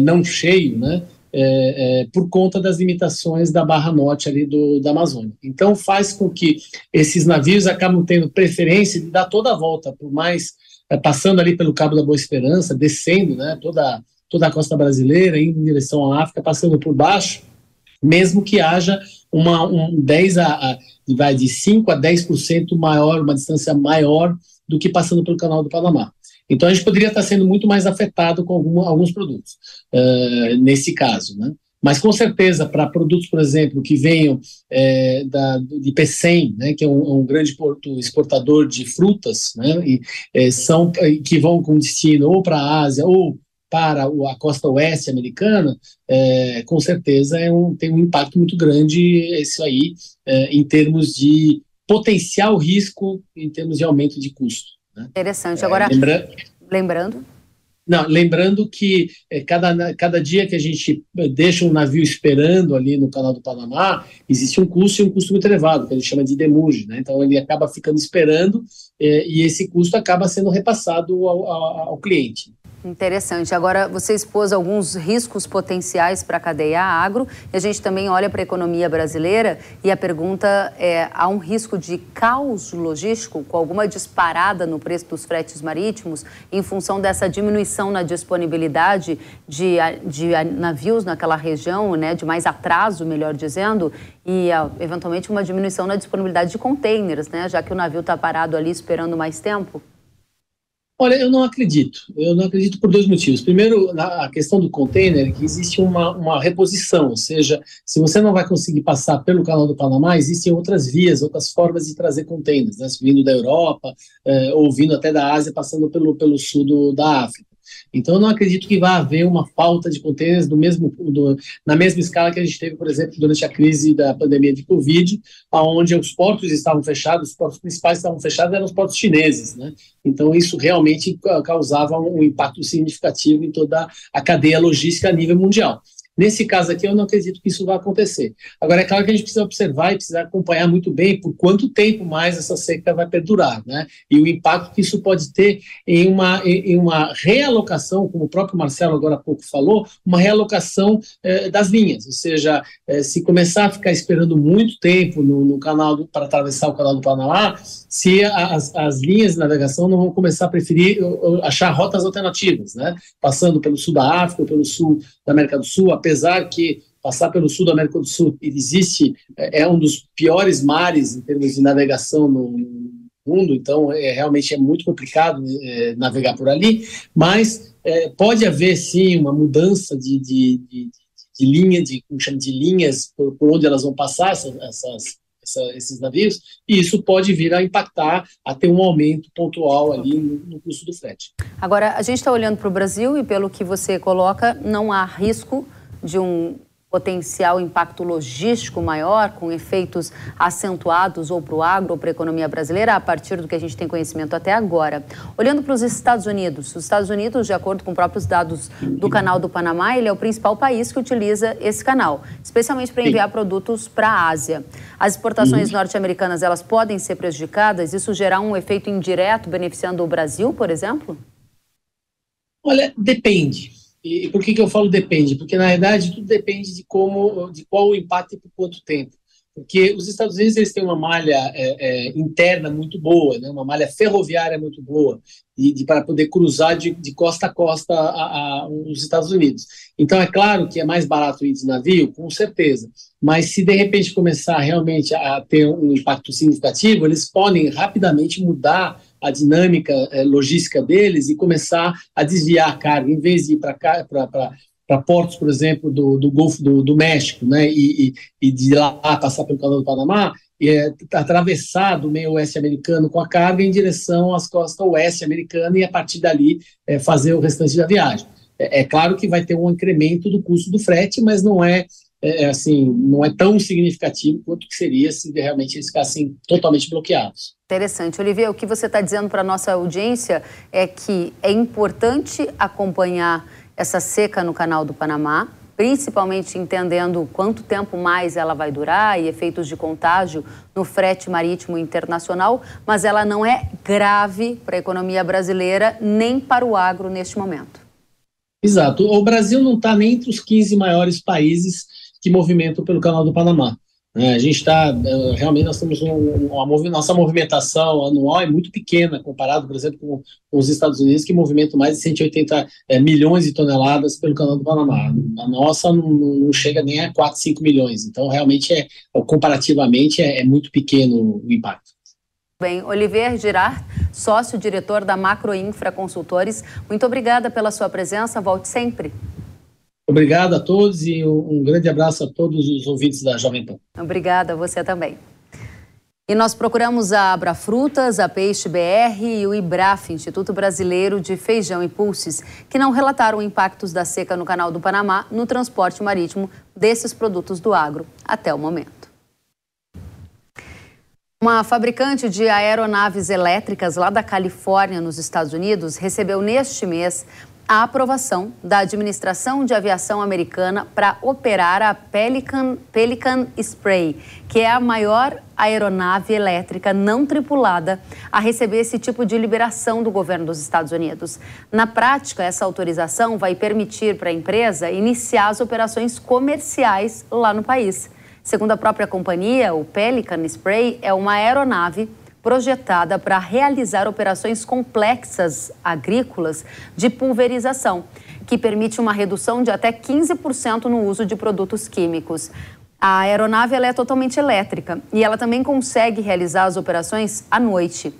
não cheio, né? É, por conta das limitações da barra norte ali do, da Amazônia. Então faz com que esses navios acabam tendo preferência de dar toda a volta, por mais passando ali pelo Cabo da Boa Esperança, descendo, né? Toda toda a costa brasileira, indo em direção à África, passando por baixo, mesmo que haja uma um 10 a, a vai de 5 a 10% maior, uma distância maior do que passando pelo canal do Panamá. Então a gente poderia estar sendo muito mais afetado com algum, alguns produtos, uh, nesse caso, né? Mas com certeza, para produtos, por exemplo, que venham é, da, de Pecém, né, que é um, um, grande porto exportador de frutas, né, e, é, são, que vão com destino ou para a Ásia ou para a costa oeste americana, é, com certeza é um, tem um impacto muito grande isso aí em termos de potencial risco, em termos de aumento de custo. Né? Interessante. Agora, lembra... lembrando. Não, lembrando que é, cada, cada dia que a gente deixa um navio esperando ali no canal do Panamá, existe um custo e um custo muito elevado, que a gente chama de demurge, né? Então ele acaba ficando esperando é, e esse custo acaba sendo repassado ao, ao, ao cliente. Interessante. Agora, você expôs alguns riscos potenciais para a cadeia agro e a gente também olha para a economia brasileira e a pergunta é: há um risco de caos logístico com alguma disparada no preço dos fretes marítimos em função dessa diminuição na disponibilidade de, de navios naquela região, né, de mais atraso, melhor dizendo, e eventualmente uma diminuição na disponibilidade de containers, né, já que o navio está parado ali esperando mais tempo? Olha, eu não acredito. Eu não acredito por dois motivos. Primeiro, a questão do container, que existe uma, uma reposição, ou seja, se você não vai conseguir passar pelo canal do Panamá, existem outras vias, outras formas de trazer containers, né? vindo da Europa, eh, ou vindo até da Ásia, passando pelo, pelo sul do, da África. Então, eu não acredito que vá haver uma falta de contêineres do mesmo, do, na mesma escala que a gente teve, por exemplo, durante a crise da pandemia de Covid, onde os portos estavam fechados, os portos principais estavam fechados, eram os portos chineses, né? Então, isso realmente causava um impacto significativo em toda a cadeia logística a nível mundial. Nesse caso aqui, eu não acredito que isso vai acontecer. Agora, é claro que a gente precisa observar e precisa acompanhar muito bem por quanto tempo mais essa seca vai perdurar, né? E o impacto que isso pode ter em uma, em uma realocação, como o próprio Marcelo agora há pouco falou, uma realocação eh, das linhas. Ou seja, eh, se começar a ficar esperando muito tempo no, no canal para atravessar o canal do Panamá, se as, as linhas de navegação não vão começar a preferir achar rotas alternativas, né? Passando pelo sul da África, pelo sul da América do Sul, apesar que passar pelo sul da América do Sul existe é, é um dos piores mares em termos de navegação no mundo, então é, realmente é muito complicado é, navegar por ali, mas é, pode haver sim uma mudança de, de, de, de linha, de, como chama, de linhas por, por, onde elas vão passar, essas, essas essa, esses navios, e isso pode vir a impactar, a ter um aumento pontual ali no, no custo do frete. Agora, a gente está olhando para o Brasil e, pelo que você coloca, não há risco de um potencial impacto logístico maior, com efeitos acentuados ou para o agro ou para a economia brasileira, a partir do que a gente tem conhecimento até agora. Olhando para os Estados Unidos, os Estados Unidos, de acordo com próprios dados do canal do Panamá, ele é o principal país que utiliza esse canal, especialmente para enviar produtos para a Ásia. As exportações uhum. norte-americanas, elas podem ser prejudicadas? Isso gerar um efeito indireto beneficiando o Brasil, por exemplo? Olha, depende. E, por que, que eu falo depende? Porque, na verdade, tudo depende de como, de qual o impacto e por quanto tempo. Porque os Estados Unidos eles têm uma malha é, é, interna muito boa, né? uma malha ferroviária muito boa, e, de, para poder cruzar de, de costa a costa a, a, os Estados Unidos. Então, é claro que é mais barato ir de navio, com certeza. Mas se de repente começar realmente a ter um impacto significativo, eles podem rapidamente mudar a dinâmica é, logística deles e começar a desviar a carga, em vez de ir para portos, por exemplo, do, do Golfo do, do México, né, e, e, e, de lá passar pelo Canal do Panamá, e, é, atravessar do meio oeste americano com a carga em direção às costas oeste americana e a partir dali é, fazer o restante da viagem. É, é, claro que vai ter um incremento do custo do frete, mas não é, é, assim, não é tão significativo quanto que seria se realmente eles ficassem totalmente bloqueados. Interessante. Olivia, o que você está dizendo para a nossa audiência é que é importante acompanhar essa seca no canal do Panamá, principalmente entendendo quanto tempo mais ela vai durar e efeitos de contágio no frete marítimo internacional, mas ela não é grave para a economia brasileira nem para o agro neste momento. Exato. O Brasil não está nem entre os 15 maiores países que movimentam pelo canal do Panamá. É, a gente está, é, realmente, nós temos um, uma, nossa movimentação anual é muito pequena, comparado, por exemplo, com, com os Estados Unidos, que movimentam mais de 180 é, milhões de toneladas pelo Canal do Panamá. A nossa não, não, chega nem a 4, 5 milhões. Então, realmente, é, comparativamente, é, é muito pequeno o impacto. Bem, Olivier Girard, sócio-diretor da Macroinfra Consultores, muito obrigada pela sua presença. Volte sempre. Obrigado a todos e um grande abraço a todos os ouvintes da Jovem Pan. Obrigada, a você também. E nós procuramos a Abra Frutas, a Peixe BR e o IBRAF, Instituto Brasileiro de Feijão e Pulses, que não relataram impactos da seca no Canal do Panamá no transporte marítimo desses produtos do agro até o momento. Uma fabricante de aeronaves elétricas lá da Califórnia, nos Estados Unidos, recebeu neste mês a aprovação da Administração de Aviação Americana para operar a Pelican, Pelican Spray, que é a maior aeronave elétrica não tripulada a receber esse tipo de liberação do governo dos Estados Unidos. Na prática, essa autorização vai permitir para a empresa iniciar as operações comerciais lá no país. Segundo a própria companhia, o Pelican Spray é uma aeronave projetada para realizar operações complexas agrícolas de pulverização, que permite uma redução de até 15% no uso de produtos químicos. A aeronave é totalmente elétrica e ela também consegue realizar as operações à noite.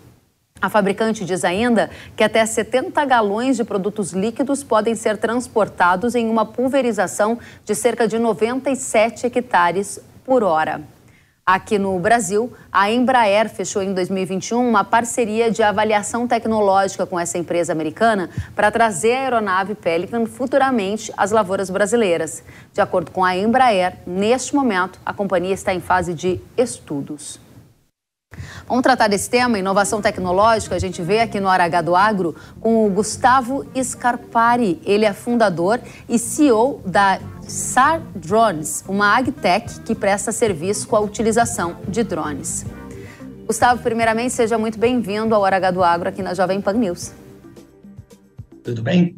A fabricante diz ainda que até 70 galões de produtos líquidos podem ser transportados em uma pulverização de cerca de 97 hectares por hora. Aqui no Brasil, a Embraer fechou em 2021 uma parceria de avaliação tecnológica com essa empresa americana para trazer a aeronave Pelican futuramente às lavouras brasileiras. De acordo com a Embraer, neste momento, a companhia está em fase de estudos. Vamos tratar desse tema, inovação tecnológica. A gente vê aqui no Aragá do Agro com o Gustavo Scarpari. Ele é fundador e CEO da SAR Drones, uma agtech que presta serviço com a utilização de drones. Gustavo, primeiramente, seja muito bem-vindo ao Aragá do Agro aqui na Jovem Pan News. Tudo bem?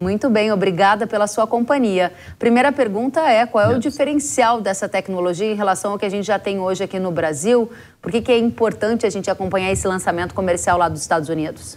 Muito bem, obrigada pela sua companhia. Primeira pergunta é: qual é o diferencial dessa tecnologia em relação ao que a gente já tem hoje aqui no Brasil? Por que, que é importante a gente acompanhar esse lançamento comercial lá dos Estados Unidos?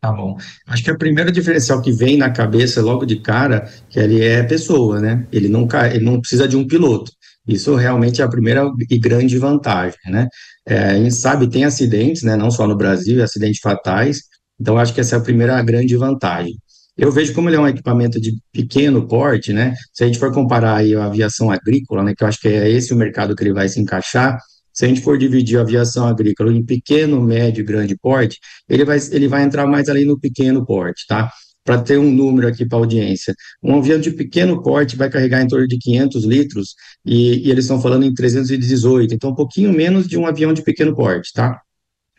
Tá bom. Acho que o primeiro diferencial que vem na cabeça logo de cara que ele é pessoa, né? Ele não, ele não precisa de um piloto. Isso realmente é a primeira e grande vantagem, né? É, a gente sabe tem acidentes, né? Não só no Brasil, acidentes fatais. Então acho que essa é a primeira grande vantagem. Eu vejo como ele é um equipamento de pequeno porte, né? Se a gente for comparar aí a aviação agrícola, né, que eu acho que é esse o mercado que ele vai se encaixar, se a gente for dividir a aviação agrícola em pequeno, médio e grande porte, ele vai, ele vai entrar mais ali no pequeno porte, tá? Para ter um número aqui para a audiência. Um avião de pequeno porte vai carregar em torno de 500 litros e, e eles estão falando em 318, então um pouquinho menos de um avião de pequeno porte, tá?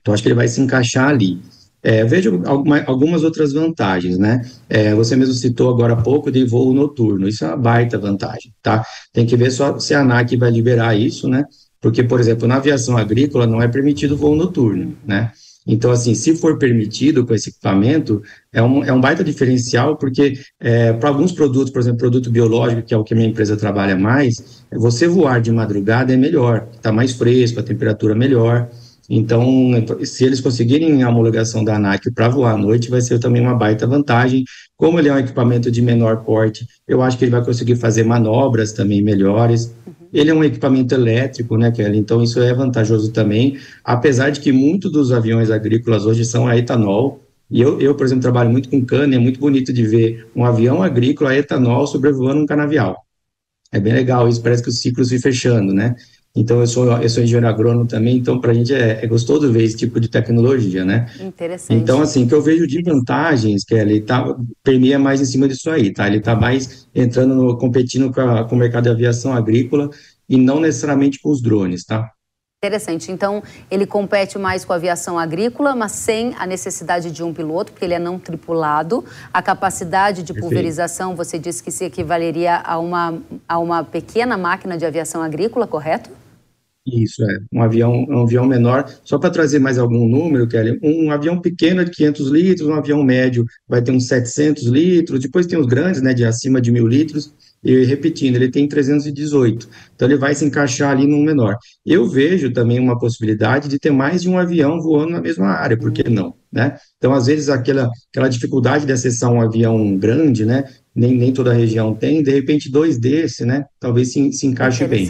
Então acho que ele vai se encaixar ali. É, vejo alguma, algumas outras vantagens, né? É, você mesmo citou agora há pouco de voo noturno, isso é uma baita vantagem, tá? Tem que ver só se a ANAC vai liberar isso, né? Porque, por exemplo, na aviação agrícola não é permitido voo noturno, né? Então, assim, se for permitido com esse equipamento, é um, é um baita diferencial, porque é, para alguns produtos, por exemplo, produto biológico, que é o que a minha empresa trabalha mais, você voar de madrugada é melhor, está mais fresco, a temperatura melhor, então, se eles conseguirem a homologação da ANAC para voar à noite, vai ser também uma baita vantagem. Como ele é um equipamento de menor porte, eu acho que ele vai conseguir fazer manobras também melhores. Ele é um equipamento elétrico, né, Kelly? Então, isso é vantajoso também, apesar de que muitos dos aviões agrícolas hoje são a etanol. E eu, eu por exemplo, trabalho muito com cana, é muito bonito de ver um avião agrícola a etanol sobrevoando um canavial. É bem legal, isso parece que os ciclos se fechando, né? Então, eu sou, eu sou engenheiro agrônomo também, então, para a gente é, é, gostoso ver esse tipo de tecnologia, né? Interessante. Então, assim, o que eu vejo de vantagens, que ele tá, permeia mais em cima disso aí, tá? Ele está mais entrando, no, competindo com, a, com o mercado de aviação agrícola e não necessariamente com os drones, tá? Interessante. Então, ele compete mais com a aviação agrícola, mas sem a necessidade de um piloto, porque ele é não tripulado. A capacidade de pulverização, você disse que se equivaleria a uma, a uma pequena máquina de aviação agrícola, correto? Isso, é. Um avião, um avião menor. Só para trazer mais algum número, Kelly, um avião pequeno é de 500 litros, um avião médio vai ter uns 700 litros, depois tem os grandes, né, de acima de mil litros, e repetindo, ele tem 318. Então, ele vai se encaixar ali num menor. Eu vejo também uma possibilidade de ter mais de um avião voando na mesma área, por que não? Né? Então, às vezes, aquela, aquela dificuldade de acessar um avião grande, né, nem, nem toda a região tem, de repente dois desse, né, talvez se, se encaixe bem.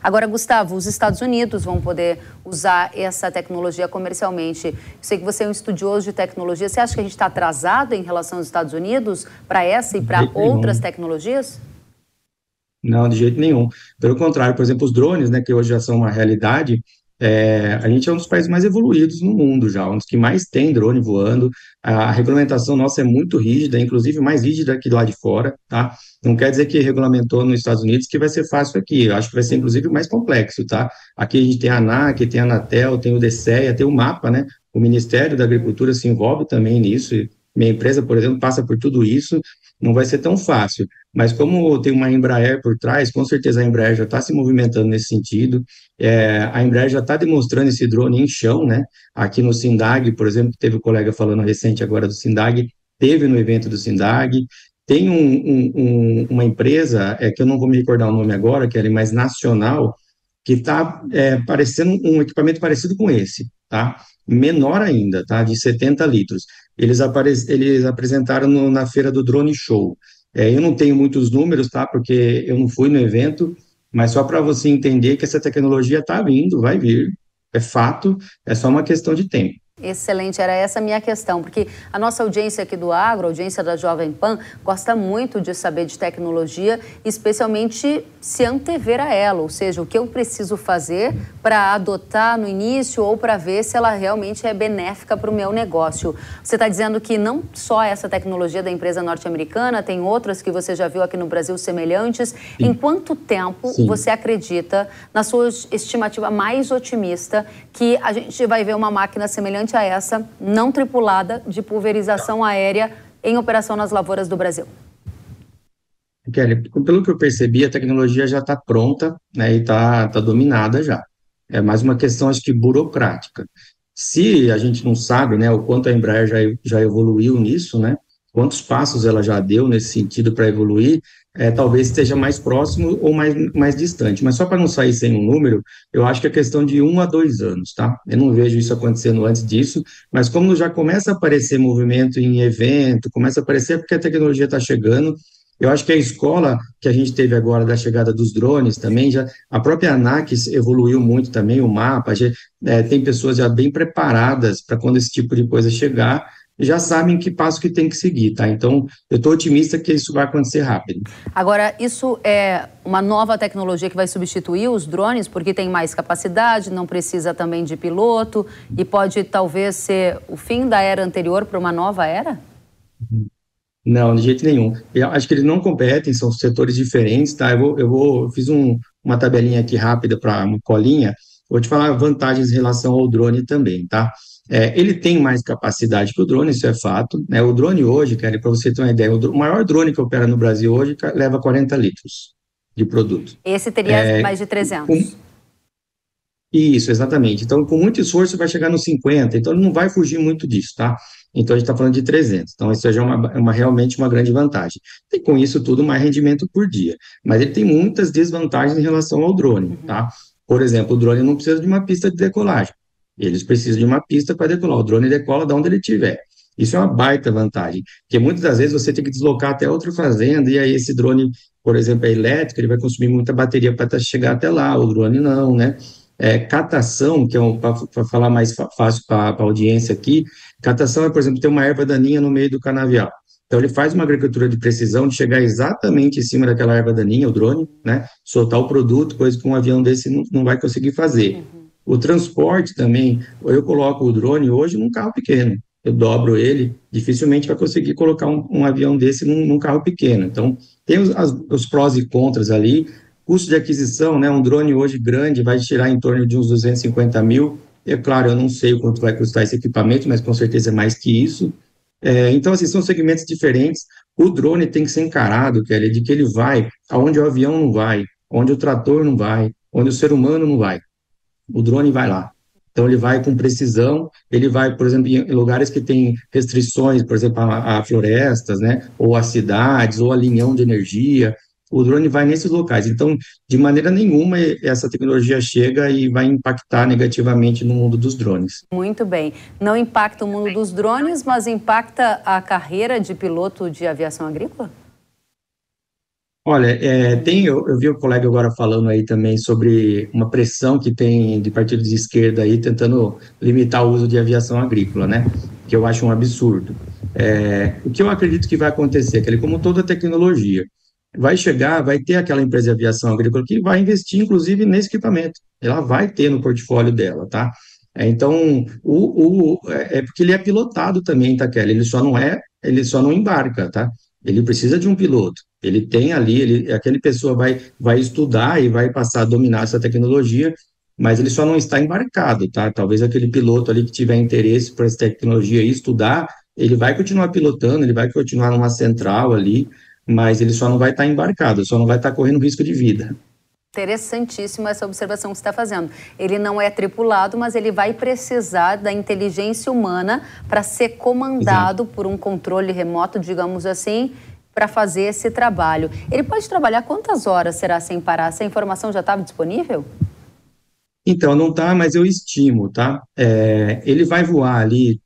Agora, Gustavo, os Estados Unidos vão poder usar essa tecnologia comercialmente. Eu sei que você é um estudioso de tecnologia, você acha que a gente está atrasado em relação aos Estados Unidos para essa e para outras tecnologias? Não, de jeito nenhum. Pelo contrário, por exemplo, os drones, né, que hoje já são uma realidade, é, a gente é um dos países mais evoluídos no mundo já, um dos que mais tem drone voando. A regulamentação nossa é muito rígida, inclusive mais rígida que lá de fora, tá? Não quer dizer que regulamentou nos Estados Unidos que vai ser fácil aqui. Eu acho que vai ser inclusive mais complexo, tá? Aqui a gente tem a ANAC, tem a Anatel, tem o DCEA, tem o MAPA, né? O Ministério da Agricultura se envolve também nisso. Minha empresa, por exemplo, passa por tudo isso. Não vai ser tão fácil. Mas como tem uma Embraer por trás, com certeza a Embraer já está se movimentando nesse sentido. É, a Embraer já está demonstrando esse drone em chão, né? Aqui no Sindag, por exemplo, teve um colega falando recente agora do Sindag, teve no evento do Sindag. Tem um, um, um, uma empresa, é, que eu não vou me recordar o nome agora, que é mais nacional, que está é, parecendo um equipamento parecido com esse, tá? Menor ainda, tá? De 70 litros. Eles, apare eles apresentaram no, na feira do Drone Show. É, eu não tenho muitos números, tá? Porque eu não fui no evento, mas só para você entender que essa tecnologia está vindo, vai vir, é fato, é só uma questão de tempo, Excelente, era essa a minha questão, porque a nossa audiência aqui do Agro, a audiência da Jovem Pan, gosta muito de saber de tecnologia, especialmente se antever a ela, ou seja, o que eu preciso fazer para adotar no início ou para ver se ela realmente é benéfica para o meu negócio. Você está dizendo que não só essa tecnologia da empresa norte-americana, tem outras que você já viu aqui no Brasil semelhantes. Sim. Em quanto tempo Sim. você acredita, na sua estimativa mais otimista, que a gente vai ver uma máquina semelhante semelhante a essa, não tripulada, de pulverização aérea em operação nas lavouras do Brasil? Kelly, pelo que eu percebi, a tecnologia já está pronta né, e está tá dominada já. É mais uma questão, acho que, burocrática. Se a gente não sabe né, o quanto a Embraer já, já evoluiu nisso, né, quantos passos ela já deu nesse sentido para evoluir, é, talvez esteja mais próximo ou mais, mais distante. Mas só para não sair sem um número, eu acho que é questão de um a dois anos, tá? Eu não vejo isso acontecendo antes disso, mas como já começa a aparecer movimento em evento, começa a aparecer porque a tecnologia está chegando, eu acho que a escola que a gente teve agora da chegada dos drones também, já a própria ANAC evoluiu muito também, o mapa, já, é, tem pessoas já bem preparadas para quando esse tipo de coisa chegar, já sabem que passo que tem que seguir, tá? Então, eu estou otimista que isso vai acontecer rápido. Agora, isso é uma nova tecnologia que vai substituir os drones, porque tem mais capacidade, não precisa também de piloto, e pode talvez ser o fim da era anterior para uma nova era? Não, de jeito nenhum. Eu acho que eles não competem, são setores diferentes, tá? Eu, vou, eu, vou, eu fiz um, uma tabelinha aqui rápida para uma colinha, vou te falar vantagens em relação ao drone também, tá? É, ele tem mais capacidade que o drone, isso é fato. Né? O drone hoje, cara, para você ter uma ideia, o, maior drone que opera no Brasil hoje leva 40 litros de produto. Esse teria é, mais de 300. Com, isso, exatamente. Então, com muito esforço, vai chegar nos 50. Então, ele não vai fugir muito disso, tá? Então, a gente está falando de 300. Então, isso já é uma, uma, realmente uma grande vantagem. E com isso tudo, mais rendimento por dia. Mas ele tem muitas desvantagens em relação ao drone, tá? Por exemplo, o drone não precisa de uma pista de decolagem. Eles precisam de uma pista para decolar. O drone decola de onde ele estiver. Isso é uma baita vantagem, porque muitas das vezes você tem que deslocar até outra fazenda, e aí esse drone, por exemplo, é elétrico, ele vai consumir muita bateria para chegar até lá, o drone não, né? É, catação, que é um, para falar mais fácil para a audiência aqui, catação é, por exemplo, ter uma erva daninha no meio do canavial. Então, ele faz uma agricultura de precisão de chegar exatamente em cima daquela erva daninha, o drone, né? Soltar o produto, coisa que um avião desse não, não vai conseguir fazer. O transporte também, eu coloco o drone hoje num carro pequeno, eu dobro ele, dificilmente vai conseguir colocar um, um avião desse num, num, carro pequeno. Então, tem os, as, os, prós e contras ali. Custo de aquisição, né? Um drone hoje grande vai tirar em torno de uns 250 mil. É claro, eu não sei o quanto vai custar esse equipamento, mas com certeza é mais que isso. É, então, assim, são segmentos diferentes. O drone tem que ser encarado, Kelly, de que ele vai aonde o avião não vai, onde o trator não vai, onde o ser humano não vai o drone vai lá. Então, ele vai com precisão, ele vai, por exemplo, em lugares que tem restrições, por exemplo, a, a florestas, né, ou a cidades, ou a linhão de energia, o drone vai nesses locais. Então, de maneira nenhuma, essa tecnologia chega e vai impactar negativamente no mundo dos drones. Muito bem. Não impacta o mundo dos drones, mas impacta a carreira de piloto de aviação agrícola? Olha, é, tem, eu, eu, vi o colega agora falando aí também sobre uma pressão que tem de partidos de esquerda aí tentando limitar o uso de aviação agrícola, né? Que eu acho um absurdo. É, o que eu acredito que vai acontecer, que ele, como toda tecnologia, vai chegar, vai ter aquela empresa de aviação agrícola que vai investir, inclusive, nesse equipamento. Ela vai ter no portfólio dela, tá? É, então, o, o, é, é porque ele é pilotado também, tá, Kelly? Ele só não é, ele só não embarca, tá? Ele precisa de um piloto. Ele tem ali, ele, aquele pessoa vai, vai estudar e vai passar a dominar essa tecnologia, mas ele só não está embarcado, tá? Talvez aquele piloto ali que tiver interesse por essa tecnologia e estudar, ele vai continuar pilotando, ele vai continuar numa central ali, mas ele só não vai estar embarcado, só não vai estar correndo risco de vida. Interessantíssima essa observação que você está fazendo. Ele não é tripulado, mas ele vai precisar da inteligência humana para ser comandado Exato. por um controle remoto, digamos assim, para fazer esse trabalho. Ele pode trabalhar quantas horas será sem parar? Essa informação já estava disponível? Então, não está, mas eu estimo, tá? É, ele vai voar ali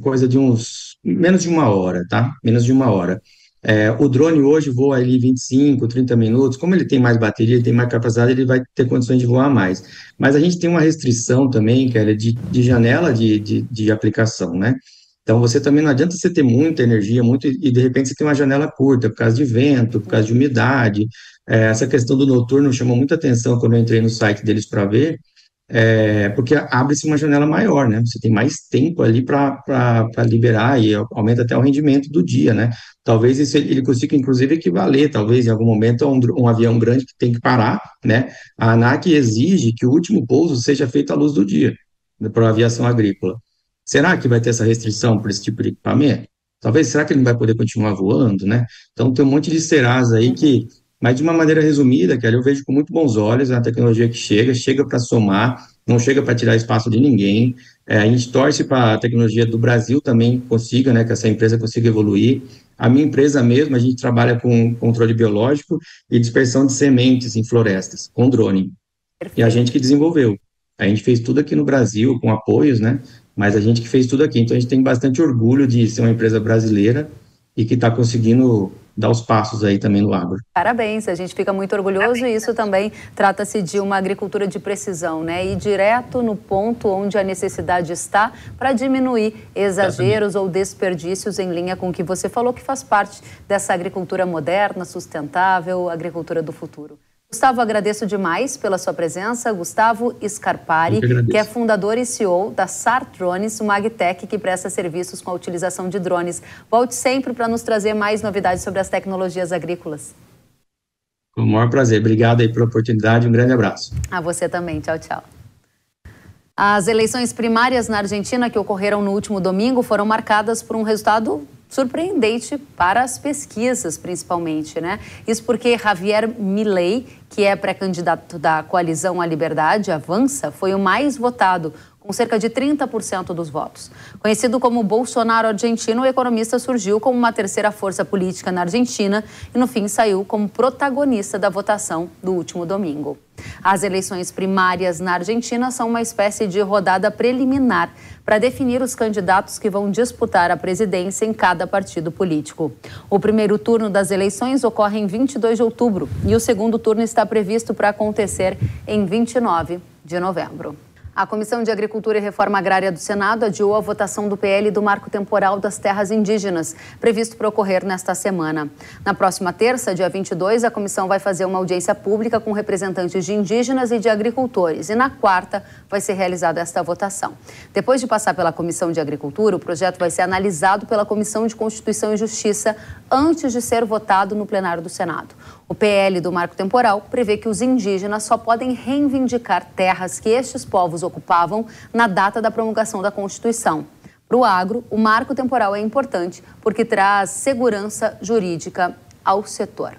coisa de uns menos de uma hora, tá? Menos de uma hora. É, o drone hoje voa ali 25, 30 minutos. Como ele tem mais bateria, ele tem mais capacidade, ele vai ter condições de voar mais. Mas a gente tem uma restrição também, que é de, de janela de, de, de aplicação, né? Então, você também não adianta você ter muita energia, muito, e de repente você tem uma janela curta, por causa de vento, por causa de umidade. É, essa questão do noturno chamou muita atenção quando eu entrei no site deles para ver, é, porque abre-se uma janela maior, né? Você tem mais tempo ali para liberar e aumenta até o rendimento do dia, né? Talvez isso ele consiga, inclusive, equivaler, talvez, em algum momento, a um, um avião grande que tem que parar, né? A ANAC exige que o último pouso seja feito à luz do dia, né, para a aviação agrícola. Será que vai ter essa restrição para esse tipo de equipamento? Talvez, será que ele não vai poder continuar voando, né? Então, tem um monte de serás aí que mas, de uma maneira resumida, Kelly, eu vejo com muito bons olhos a tecnologia que chega, chega para somar, não chega para tirar espaço de ninguém. É, a gente torce para a tecnologia do Brasil também consiga, né, que essa empresa consiga evoluir. A minha empresa mesmo, a gente trabalha com controle biológico e dispersão de sementes em florestas, com drone. E a gente que desenvolveu. A gente fez tudo aqui no Brasil, com apoios, né? Mas a gente que fez tudo aqui. Então, a gente tem bastante orgulho de ser uma empresa brasileira e que está conseguindo dar os passos aí também no agro. Parabéns, a gente fica muito orgulhoso e isso também trata-se de uma agricultura de precisão, né? E direto no ponto onde a necessidade está para diminuir exageros ou desperdícios em linha com o que você falou, que faz parte dessa agricultura moderna, sustentável, agricultura do futuro. Gustavo, agradeço demais pela sua presença. Gustavo Scarpari, que, é fundador e CEO da SAR Drones, uma agtech que presta serviços com a utilização de drones. Volte sempre para nos trazer mais novidades sobre as tecnologias agrícolas. Com o maior prazer. Obrigado aí pela oportunidade. Um grande abraço. A você também. Tchau, tchau. As eleições primárias na Argentina que ocorreram no último domingo foram marcadas por um resultado surpreendente para as pesquisas, principalmente, né? Isso porque Javier Milei, que é pré-candidato da coalizão à liberdade, avança, foi o mais votado, com cerca de 30% dos votos. Conhecido como Bolsonaro argentino, o economista surgiu como uma terceira força política na Argentina e, no fim, saiu como protagonista da votação do último domingo. As eleições primárias na Argentina são uma espécie de rodada preliminar para definir os candidatos que vão disputar a presidência em cada partido político. O primeiro turno das eleições ocorre em 22 de outubro e o segundo turno está previsto para acontecer em 29 de novembro. A Comissão de Agricultura e Reforma Agrária do Senado adiou a votação do PL do Marco Temporal das Terras Indígenas, previsto para ocorrer nesta semana. Na próxima terça, dia 22, a comissão vai fazer uma audiência pública com representantes de indígenas e de agricultores. E na quarta, vai ser realizada esta votação. Depois de passar pela Comissão de Agricultura, o projeto vai ser analisado pela Comissão de Constituição e Justiça antes de ser votado no plenário do Senado. O PL do Marco Temporal prevê que os indígenas só podem reivindicar terras que estes povos ocupavam na data da promulgação da Constituição. Para o agro, o marco temporal é importante porque traz segurança jurídica ao setor.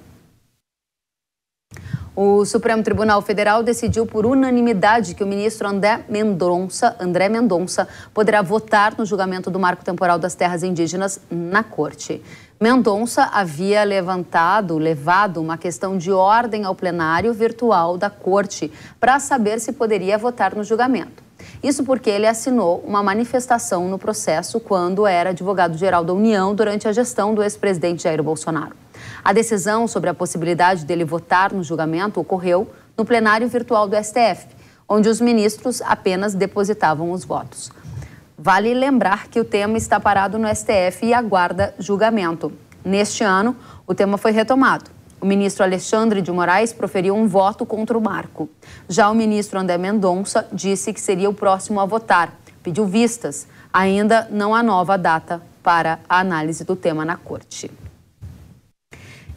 O Supremo Tribunal Federal decidiu por unanimidade que o ministro André Mendonça, André Mendonça poderá votar no julgamento do marco temporal das terras indígenas na corte. Mendonça havia levantado, levado uma questão de ordem ao plenário virtual da corte para saber se poderia votar no julgamento. Isso porque ele assinou uma manifestação no processo quando era advogado-geral da União durante a gestão do ex-presidente Jair Bolsonaro. A decisão sobre a possibilidade dele votar no julgamento ocorreu no plenário virtual do STF, onde os ministros apenas depositavam os votos. Vale lembrar que o tema está parado no STF e aguarda julgamento. Neste ano, o tema foi retomado. O ministro Alexandre de Moraes proferiu um voto contra o marco. Já o ministro André Mendonça disse que seria o próximo a votar. Pediu vistas. Ainda não há nova data para a análise do tema na corte.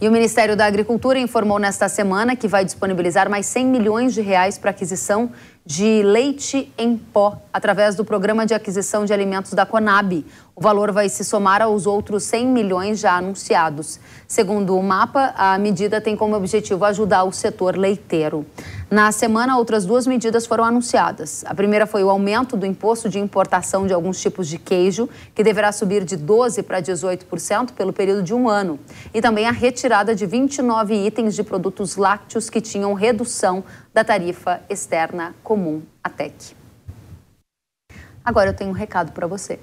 E o Ministério da Agricultura informou nesta semana que vai disponibilizar mais 100 milhões de reais para aquisição de leite em pó através do Programa de Aquisição de Alimentos da Conab. O valor vai se somar aos outros 100 milhões já anunciados. Segundo o mapa, a medida tem como objetivo ajudar o setor leiteiro. Na semana, outras duas medidas foram anunciadas. A primeira foi o aumento do imposto de importação de alguns tipos de queijo, que deverá subir de 12% para 18% pelo período de um ano. E também a retirada de 29 itens de produtos lácteos que tinham redução da tarifa externa comum, a TEC. Agora eu tenho um recado para você.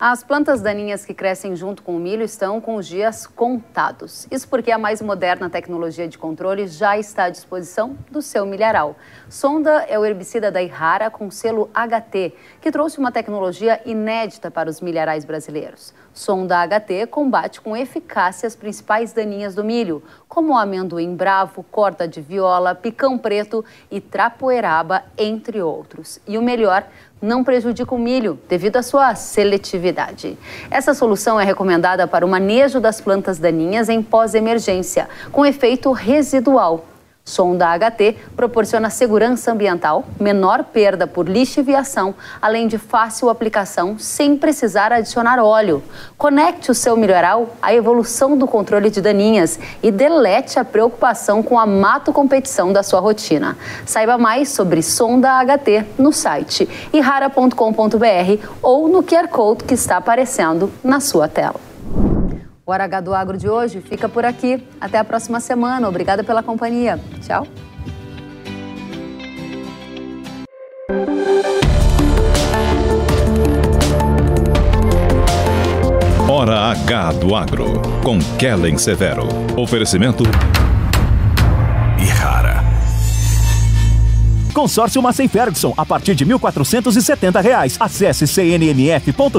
As plantas daninhas que crescem junto com o milho estão com os dias contados. Isso porque a mais moderna tecnologia de controle já está à disposição do seu milharal. Sonda é o herbicida da Irrara com selo HT, que trouxe uma tecnologia inédita para os milharais brasileiros. Sonda HT combate com eficácia as principais daninhas do milho, como o amendoim bravo, corta de viola, picão preto e trapoeraba, entre outros. E o melhor, não prejudica o milho devido à sua seletividade. Essa solução é recomendada para o manejo das plantas daninhas em pós-emergência, com efeito residual Sonda HT proporciona segurança ambiental, menor perda por lixo e viação, além de fácil aplicação sem precisar adicionar óleo. Conecte o seu milharal à evolução do controle de daninhas e delete a preocupação com a mato competição da sua rotina. Saiba mais sobre Sonda HT no site irara.com.br ou no QR Code que está aparecendo na sua tela. O Hora H do Agro de hoje fica por aqui. Até a próxima semana. Obrigada pela companhia. Tchau. Hora H do Agro, com Kellen Severo. Oferecimento. E rara. Consórcio Massey Ferguson, a partir de 1.470 reais. Acesse cnmf.com.br.